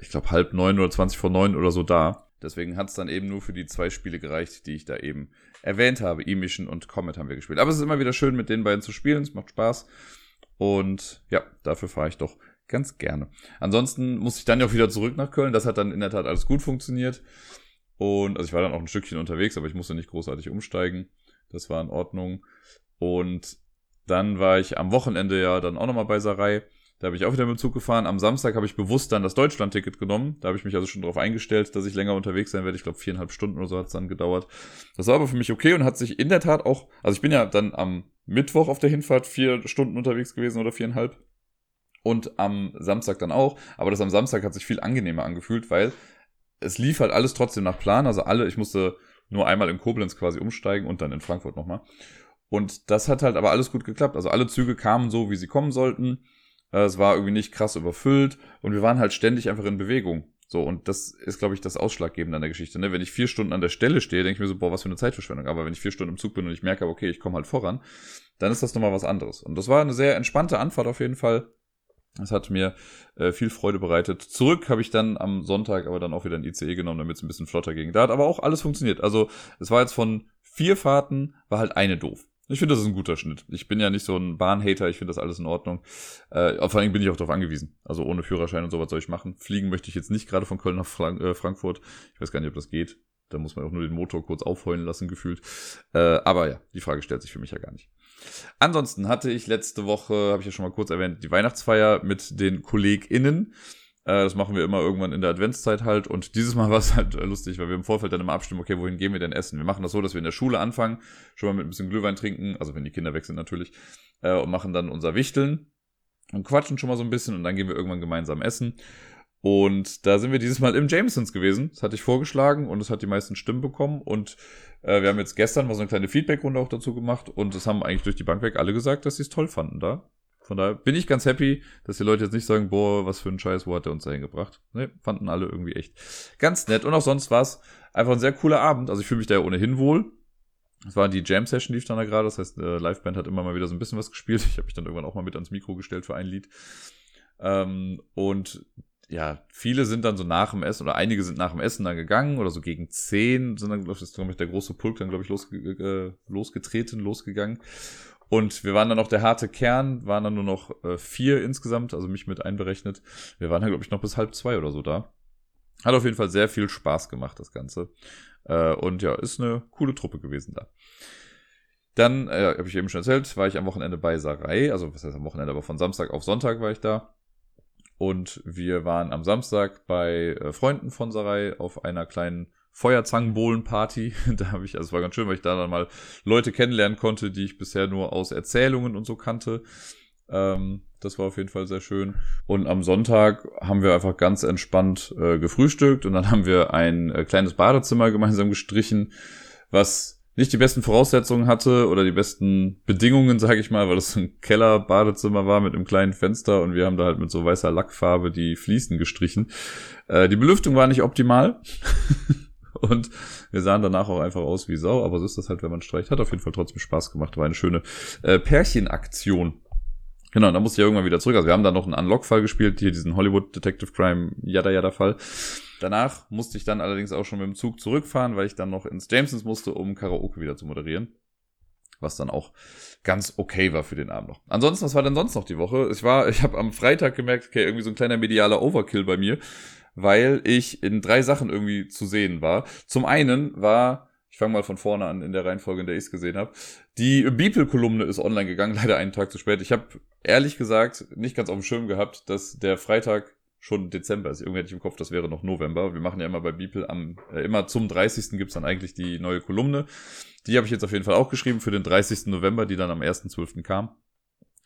ich glaube, halb neun oder zwanzig vor neun oder so da. Deswegen hat es dann eben nur für die zwei Spiele gereicht, die ich da eben erwähnt habe. E-Mission und Comet haben wir gespielt. Aber es ist immer wieder schön, mit den beiden zu spielen. Es macht Spaß. Und ja, dafür fahre ich doch ganz gerne. Ansonsten muss ich dann ja auch wieder zurück nach Köln. Das hat dann in der Tat alles gut funktioniert. Und also ich war dann auch ein Stückchen unterwegs, aber ich musste nicht großartig umsteigen. Das war in Ordnung. Und dann war ich am Wochenende ja dann auch nochmal bei Sarai. Da habe ich auch wieder mit dem Zug gefahren. Am Samstag habe ich bewusst dann das Deutschland-Ticket genommen. Da habe ich mich also schon darauf eingestellt, dass ich länger unterwegs sein werde. Ich glaube, viereinhalb Stunden oder so hat es dann gedauert. Das war aber für mich okay und hat sich in der Tat auch, also ich bin ja dann am Mittwoch auf der Hinfahrt vier Stunden unterwegs gewesen oder viereinhalb. Und am Samstag dann auch. Aber das am Samstag hat sich viel angenehmer angefühlt, weil es lief halt alles trotzdem nach Plan. Also alle, ich musste nur einmal in Koblenz quasi umsteigen und dann in Frankfurt nochmal. Und das hat halt aber alles gut geklappt. Also alle Züge kamen so, wie sie kommen sollten. Es war irgendwie nicht krass überfüllt und wir waren halt ständig einfach in Bewegung. So, und das ist, glaube ich, das Ausschlaggebende an der Geschichte. Ne? Wenn ich vier Stunden an der Stelle stehe, denke ich mir so, boah, was für eine Zeitverschwendung. Aber wenn ich vier Stunden im Zug bin und ich merke, okay, ich komme halt voran, dann ist das nochmal was anderes. Und das war eine sehr entspannte Anfahrt auf jeden Fall. Das hat mir äh, viel Freude bereitet. Zurück habe ich dann am Sonntag aber dann auch wieder ein ICE genommen, damit es ein bisschen flotter ging. Da hat aber auch alles funktioniert. Also es war jetzt von vier Fahrten, war halt eine doof. Ich finde, das ist ein guter Schnitt. Ich bin ja nicht so ein Bahnhater, ich finde das alles in Ordnung. Äh, vor allem bin ich auch darauf angewiesen. Also ohne Führerschein und sowas soll ich machen. Fliegen möchte ich jetzt nicht gerade von Köln nach Frank äh, Frankfurt. Ich weiß gar nicht, ob das geht. Da muss man auch nur den Motor kurz aufheulen lassen, gefühlt. Äh, aber ja, die Frage stellt sich für mich ja gar nicht. Ansonsten hatte ich letzte Woche, habe ich ja schon mal kurz erwähnt, die Weihnachtsfeier mit den KollegInnen. Äh, das machen wir immer irgendwann in der Adventszeit halt. Und dieses Mal war es halt lustig, weil wir im Vorfeld dann immer abstimmen, okay, wohin gehen wir denn essen? Wir machen das so, dass wir in der Schule anfangen, schon mal mit ein bisschen Glühwein trinken, also wenn die Kinder weg sind natürlich, äh, und machen dann unser Wichteln und quatschen schon mal so ein bisschen und dann gehen wir irgendwann gemeinsam essen. Und da sind wir dieses Mal im Jamesons gewesen. Das hatte ich vorgeschlagen und es hat die meisten Stimmen bekommen. Und äh, wir haben jetzt gestern mal so eine kleine Feedback-Runde auch dazu gemacht und es haben eigentlich durch die Bank weg alle gesagt, dass sie es toll fanden da. Von daher bin ich ganz happy, dass die Leute jetzt nicht sagen, boah, was für ein Scheiß, wo hat der uns da hingebracht? Ne, fanden alle irgendwie echt ganz nett. Und auch sonst war es einfach ein sehr cooler Abend. Also ich fühle mich da ja ohnehin wohl. Es war die Jam-Session, lief dann da gerade. Das heißt, äh, Liveband hat immer mal wieder so ein bisschen was gespielt. Ich habe mich dann irgendwann auch mal mit ans Mikro gestellt für ein Lied. Ähm, und ja, viele sind dann so nach dem Essen oder einige sind nach dem Essen dann gegangen oder so gegen zehn sind dann, glaube ich, der große Pulk dann, glaube ich, losge äh, losgetreten, losgegangen. Und wir waren dann noch der harte Kern, waren dann nur noch äh, vier insgesamt, also mich mit einberechnet. Wir waren dann, glaube ich, noch bis halb zwei oder so da. Hat auf jeden Fall sehr viel Spaß gemacht, das Ganze. Äh, und ja, ist eine coole Truppe gewesen da. Dann, äh, habe ich eben schon erzählt, war ich am Wochenende bei Sarai, also was heißt am Wochenende, aber von Samstag auf Sonntag war ich da. Und wir waren am Samstag bei äh, Freunden von Sarai auf einer kleinen Feuerzangenbohlen-Party. Da habe ich, also es war ganz schön, weil ich da dann mal Leute kennenlernen konnte, die ich bisher nur aus Erzählungen und so kannte. Ähm, das war auf jeden Fall sehr schön. Und am Sonntag haben wir einfach ganz entspannt äh, gefrühstückt und dann haben wir ein äh, kleines Badezimmer gemeinsam gestrichen, was nicht die besten Voraussetzungen hatte oder die besten Bedingungen, sage ich mal, weil das so ein Keller-Badezimmer war mit einem kleinen Fenster und wir haben da halt mit so weißer Lackfarbe die Fliesen gestrichen. Äh, die Belüftung war nicht optimal. Und wir sahen danach auch einfach aus wie Sau, aber so ist das halt, wenn man streicht. Hat auf jeden Fall trotzdem Spaß gemacht. War eine schöne äh, Pärchenaktion. Genau, da musste ich irgendwann wieder zurück. Also wir haben da noch einen Unlock-Fall gespielt, hier diesen Hollywood Detective Crime Yada Yada Fall. Danach musste ich dann allerdings auch schon mit dem Zug zurückfahren, weil ich dann noch ins Jamesons musste, um Karaoke wieder zu moderieren. Was dann auch ganz okay war für den Abend noch. Ansonsten, was war denn sonst noch die Woche? Ich war, ich habe am Freitag gemerkt, okay, irgendwie so ein kleiner medialer Overkill bei mir weil ich in drei Sachen irgendwie zu sehen war. Zum einen war, ich fange mal von vorne an in der Reihenfolge, in der ich es gesehen habe, die Beeple-Kolumne ist online gegangen, leider einen Tag zu spät. Ich habe ehrlich gesagt nicht ganz auf dem Schirm gehabt, dass der Freitag schon Dezember ist. Irgendwie hätte ich im Kopf, das wäre noch November. Wir machen ja immer bei Beeple am, äh, immer zum 30. gibt's dann eigentlich die neue Kolumne. Die habe ich jetzt auf jeden Fall auch geschrieben für den 30. November, die dann am 1.12. kam.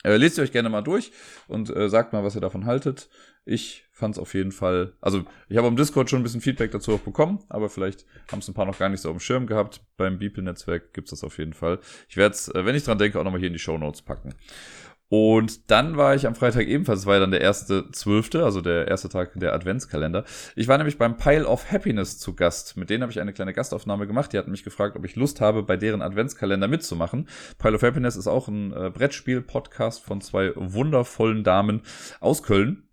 Äh, lest ihr euch gerne mal durch und äh, sagt mal, was ihr davon haltet. Ich fand es auf jeden Fall, also ich habe am Discord schon ein bisschen Feedback dazu auch bekommen, aber vielleicht haben es ein paar noch gar nicht so auf dem Schirm gehabt. Beim Beeple-Netzwerk gibt's das auf jeden Fall. Ich werde es, äh, wenn ich dran denke, auch nochmal hier in die Show Notes packen. Und dann war ich am Freitag ebenfalls, das war ja dann der erste zwölfte, also der erste Tag der Adventskalender. Ich war nämlich beim Pile of Happiness zu Gast. Mit denen habe ich eine kleine Gastaufnahme gemacht. Die hatten mich gefragt, ob ich Lust habe, bei deren Adventskalender mitzumachen. Pile of Happiness ist auch ein äh, Brettspiel-Podcast von zwei wundervollen Damen aus Köln.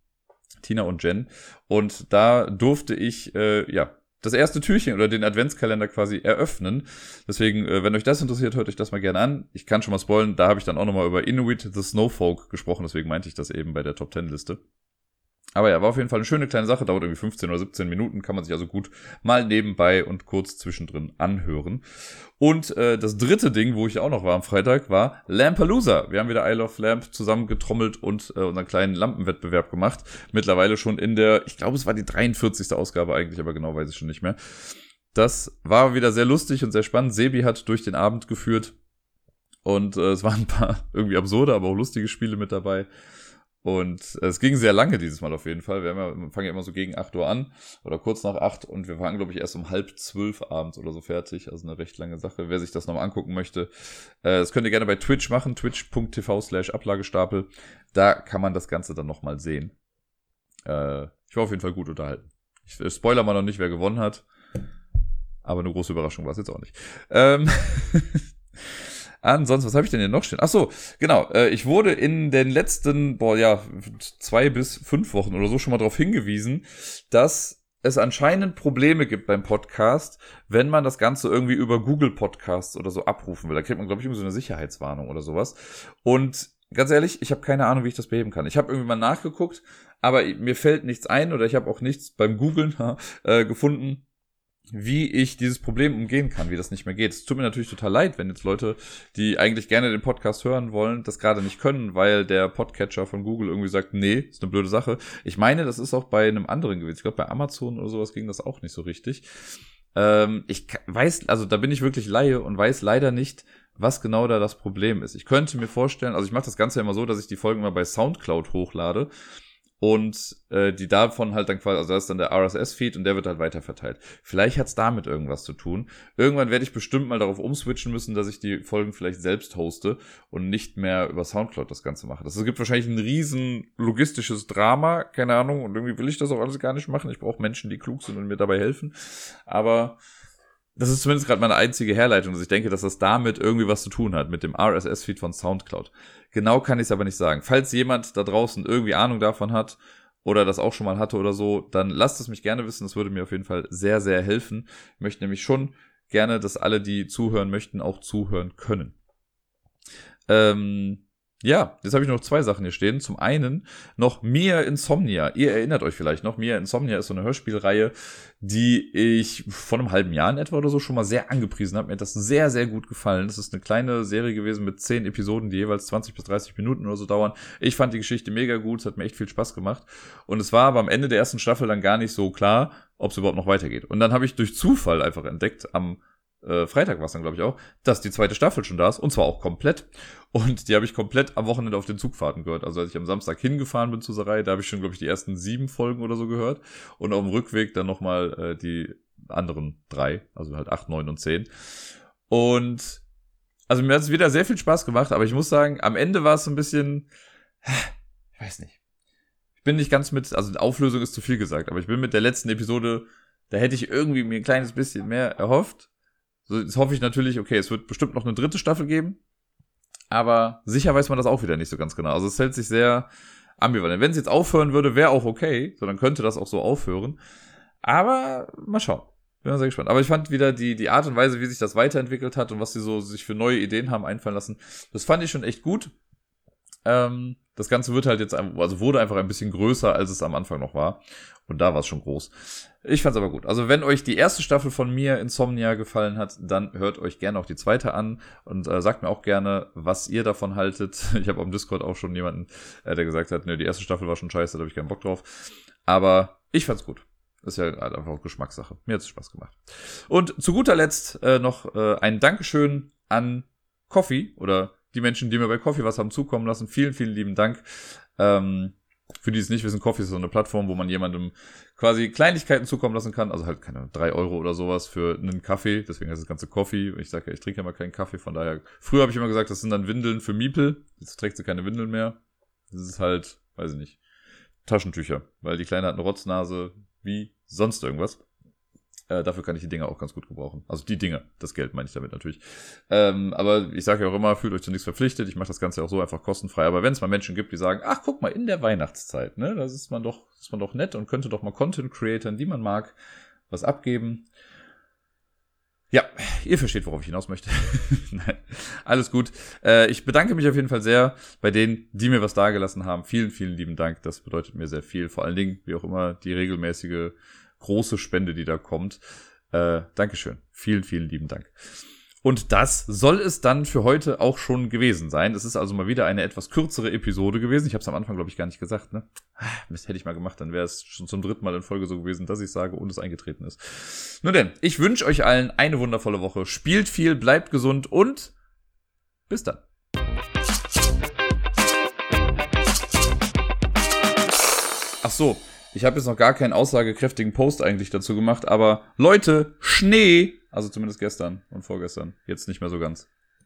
Tina und Jen. Und da durfte ich, äh, ja, das erste Türchen oder den Adventskalender quasi eröffnen. Deswegen, äh, wenn euch das interessiert, hört euch das mal gerne an. Ich kann schon mal spoilen, da habe ich dann auch nochmal über Inuit the Snowfolk gesprochen, deswegen meinte ich das eben bei der Top Ten Liste. Aber ja, war auf jeden Fall eine schöne kleine Sache, dauert irgendwie 15 oder 17 Minuten, kann man sich also gut mal nebenbei und kurz zwischendrin anhören. Und äh, das dritte Ding, wo ich auch noch war am Freitag, war Lampalooza. Wir haben wieder Isle of Lamp zusammengetrommelt und äh, unseren kleinen Lampenwettbewerb gemacht. Mittlerweile schon in der, ich glaube, es war die 43. Ausgabe eigentlich, aber genau weiß ich schon nicht mehr. Das war wieder sehr lustig und sehr spannend. Sebi hat durch den Abend geführt und äh, es waren ein paar irgendwie absurde, aber auch lustige Spiele mit dabei. Und es ging sehr lange dieses Mal auf jeden Fall. Wir, ja, wir fangen ja immer so gegen 8 Uhr an oder kurz nach 8 und wir waren, glaube ich, erst um halb zwölf abends oder so fertig. Also eine recht lange Sache. Wer sich das nochmal angucken möchte, äh, das könnt ihr gerne bei Twitch machen, twitch.tv slash Ablagestapel. Da kann man das Ganze dann nochmal sehen. Äh, ich war auf jeden Fall gut unterhalten. Ich äh, spoiler mal noch nicht, wer gewonnen hat. Aber eine große Überraschung war es jetzt auch nicht. Ähm Ansonsten, was habe ich denn hier noch stehen? Ach so, genau. Äh, ich wurde in den letzten, boah, ja, zwei bis fünf Wochen oder so schon mal darauf hingewiesen, dass es anscheinend Probleme gibt beim Podcast, wenn man das Ganze irgendwie über Google Podcasts oder so abrufen will. Da kriegt man, glaube ich, irgendwie so eine Sicherheitswarnung oder sowas. Und ganz ehrlich, ich habe keine Ahnung, wie ich das beheben kann. Ich habe irgendwie mal nachgeguckt, aber mir fällt nichts ein oder ich habe auch nichts beim Googlen äh, gefunden, wie ich dieses Problem umgehen kann, wie das nicht mehr geht. Es tut mir natürlich total leid, wenn jetzt Leute, die eigentlich gerne den Podcast hören wollen, das gerade nicht können, weil der Podcatcher von Google irgendwie sagt, nee, ist eine blöde Sache. Ich meine, das ist auch bei einem anderen gewesen. Ich glaube, bei Amazon oder sowas ging das auch nicht so richtig. Ähm, ich weiß, also da bin ich wirklich Laie und weiß leider nicht, was genau da das Problem ist. Ich könnte mir vorstellen, also ich mache das Ganze immer so, dass ich die Folgen immer bei Soundcloud hochlade und äh, die davon halt dann quasi, also das ist dann der RSS-Feed und der wird halt weiterverteilt. Vielleicht hat's damit irgendwas zu tun. Irgendwann werde ich bestimmt mal darauf umswitchen müssen, dass ich die Folgen vielleicht selbst hoste und nicht mehr über Soundcloud das Ganze mache. Das gibt wahrscheinlich ein riesen logistisches Drama, keine Ahnung, und irgendwie will ich das auch alles gar nicht machen. Ich brauche Menschen, die klug sind und mir dabei helfen. Aber das ist zumindest gerade meine einzige Herleitung, dass ich denke, dass das damit irgendwie was zu tun hat, mit dem RSS-Feed von Soundcloud. Genau kann ich es aber nicht sagen. Falls jemand da draußen irgendwie Ahnung davon hat oder das auch schon mal hatte oder so, dann lasst es mich gerne wissen. Das würde mir auf jeden Fall sehr, sehr helfen. Ich möchte nämlich schon gerne, dass alle, die zuhören möchten, auch zuhören können. Ähm, ja, jetzt habe ich noch zwei Sachen hier stehen. Zum einen noch Mia Insomnia. Ihr erinnert euch vielleicht noch, Mia Insomnia ist so eine Hörspielreihe, die ich vor einem halben Jahr in etwa oder so schon mal sehr angepriesen habe. Mir hat das sehr, sehr gut gefallen. Das ist eine kleine Serie gewesen mit zehn Episoden, die jeweils 20 bis 30 Minuten oder so dauern. Ich fand die Geschichte mega gut, es hat mir echt viel Spaß gemacht. Und es war aber am Ende der ersten Staffel dann gar nicht so klar, ob es überhaupt noch weitergeht. Und dann habe ich durch Zufall einfach entdeckt, am äh, Freitag war es dann, glaube ich, auch, dass die zweite Staffel schon da ist und zwar auch komplett. Und die habe ich komplett am Wochenende auf den Zugfahrten gehört. Also als ich am Samstag hingefahren bin zur Serei, da habe ich schon, glaube ich, die ersten sieben Folgen oder so gehört. Und auf dem Rückweg dann nochmal äh, die anderen drei, also halt acht, neun und zehn. Und also mir hat es wieder sehr viel Spaß gemacht, aber ich muss sagen, am Ende war es so ein bisschen, ich weiß nicht. Ich bin nicht ganz mit, also Auflösung ist zu viel gesagt, aber ich bin mit der letzten Episode, da hätte ich irgendwie mir ein kleines bisschen mehr erhofft. Jetzt hoffe ich natürlich, okay, es wird bestimmt noch eine dritte Staffel geben. Aber sicher weiß man das auch wieder nicht so ganz genau. Also es hält sich sehr ambivalent. Wenn es jetzt aufhören würde, wäre auch okay. So, dann könnte das auch so aufhören. Aber mal schauen. Bin sehr gespannt. Aber ich fand wieder die, die Art und Weise, wie sich das weiterentwickelt hat und was sie so sich für neue Ideen haben einfallen lassen, das fand ich schon echt gut. Ähm, das Ganze wird halt jetzt, also wurde einfach ein bisschen größer, als es am Anfang noch war. Und da war es schon groß. Ich fand's aber gut. Also wenn euch die erste Staffel von mir Insomnia gefallen hat, dann hört euch gerne auch die zweite an und äh, sagt mir auch gerne, was ihr davon haltet. Ich habe am Discord auch schon jemanden, äh, der gesagt hat, ne, die erste Staffel war schon scheiße, da habe ich keinen Bock drauf. Aber ich fand's gut. Ist ja halt einfach auch Geschmackssache. Mir hat's Spaß gemacht. Und zu guter Letzt äh, noch äh, ein Dankeschön an Coffee oder die Menschen, die mir bei Coffee was haben zukommen lassen. Vielen, vielen lieben Dank. Ähm, für die es nicht wissen, Coffee ist so eine Plattform, wo man jemandem quasi Kleinigkeiten zukommen lassen kann. Also halt keine drei Euro oder sowas für einen Kaffee. Deswegen heißt das ganze Coffee. Ich sage ja, ich trinke ja mal keinen Kaffee. Von daher, früher habe ich immer gesagt, das sind dann Windeln für Miepel. Jetzt trägt sie keine Windeln mehr. Das ist halt, weiß ich nicht, Taschentücher. Weil die Kleine hat eine Rotznase wie sonst irgendwas. Äh, dafür kann ich die Dinger auch ganz gut gebrauchen. Also die Dinger, das Geld meine ich damit natürlich. Ähm, aber ich sage ja auch immer, fühlt euch zu nichts verpflichtet. Ich mache das Ganze auch so einfach kostenfrei. Aber wenn es mal Menschen gibt, die sagen, ach guck mal, in der Weihnachtszeit, ne, das ist man doch, ist man doch nett und könnte doch mal Content Creatern, die man mag, was abgeben. Ja, ihr versteht, worauf ich hinaus möchte. Alles gut. Äh, ich bedanke mich auf jeden Fall sehr bei denen, die mir was dagelassen haben. Vielen, vielen lieben Dank. Das bedeutet mir sehr viel. Vor allen Dingen, wie auch immer, die regelmäßige große Spende, die da kommt. Äh, Dankeschön. Vielen, vielen lieben Dank. Und das soll es dann für heute auch schon gewesen sein. Es ist also mal wieder eine etwas kürzere Episode gewesen. Ich habe es am Anfang, glaube ich, gar nicht gesagt. Ne? Mist, hätte ich mal gemacht, dann wäre es schon zum dritten Mal in Folge so gewesen, dass ich sage und es eingetreten ist. Nun denn, ich wünsche euch allen eine wundervolle Woche. Spielt viel, bleibt gesund und bis dann. Ach so, ich habe jetzt noch gar keinen aussagekräftigen Post eigentlich dazu gemacht, aber Leute, Schnee also zumindest gestern und vorgestern. Jetzt nicht mehr so ganz.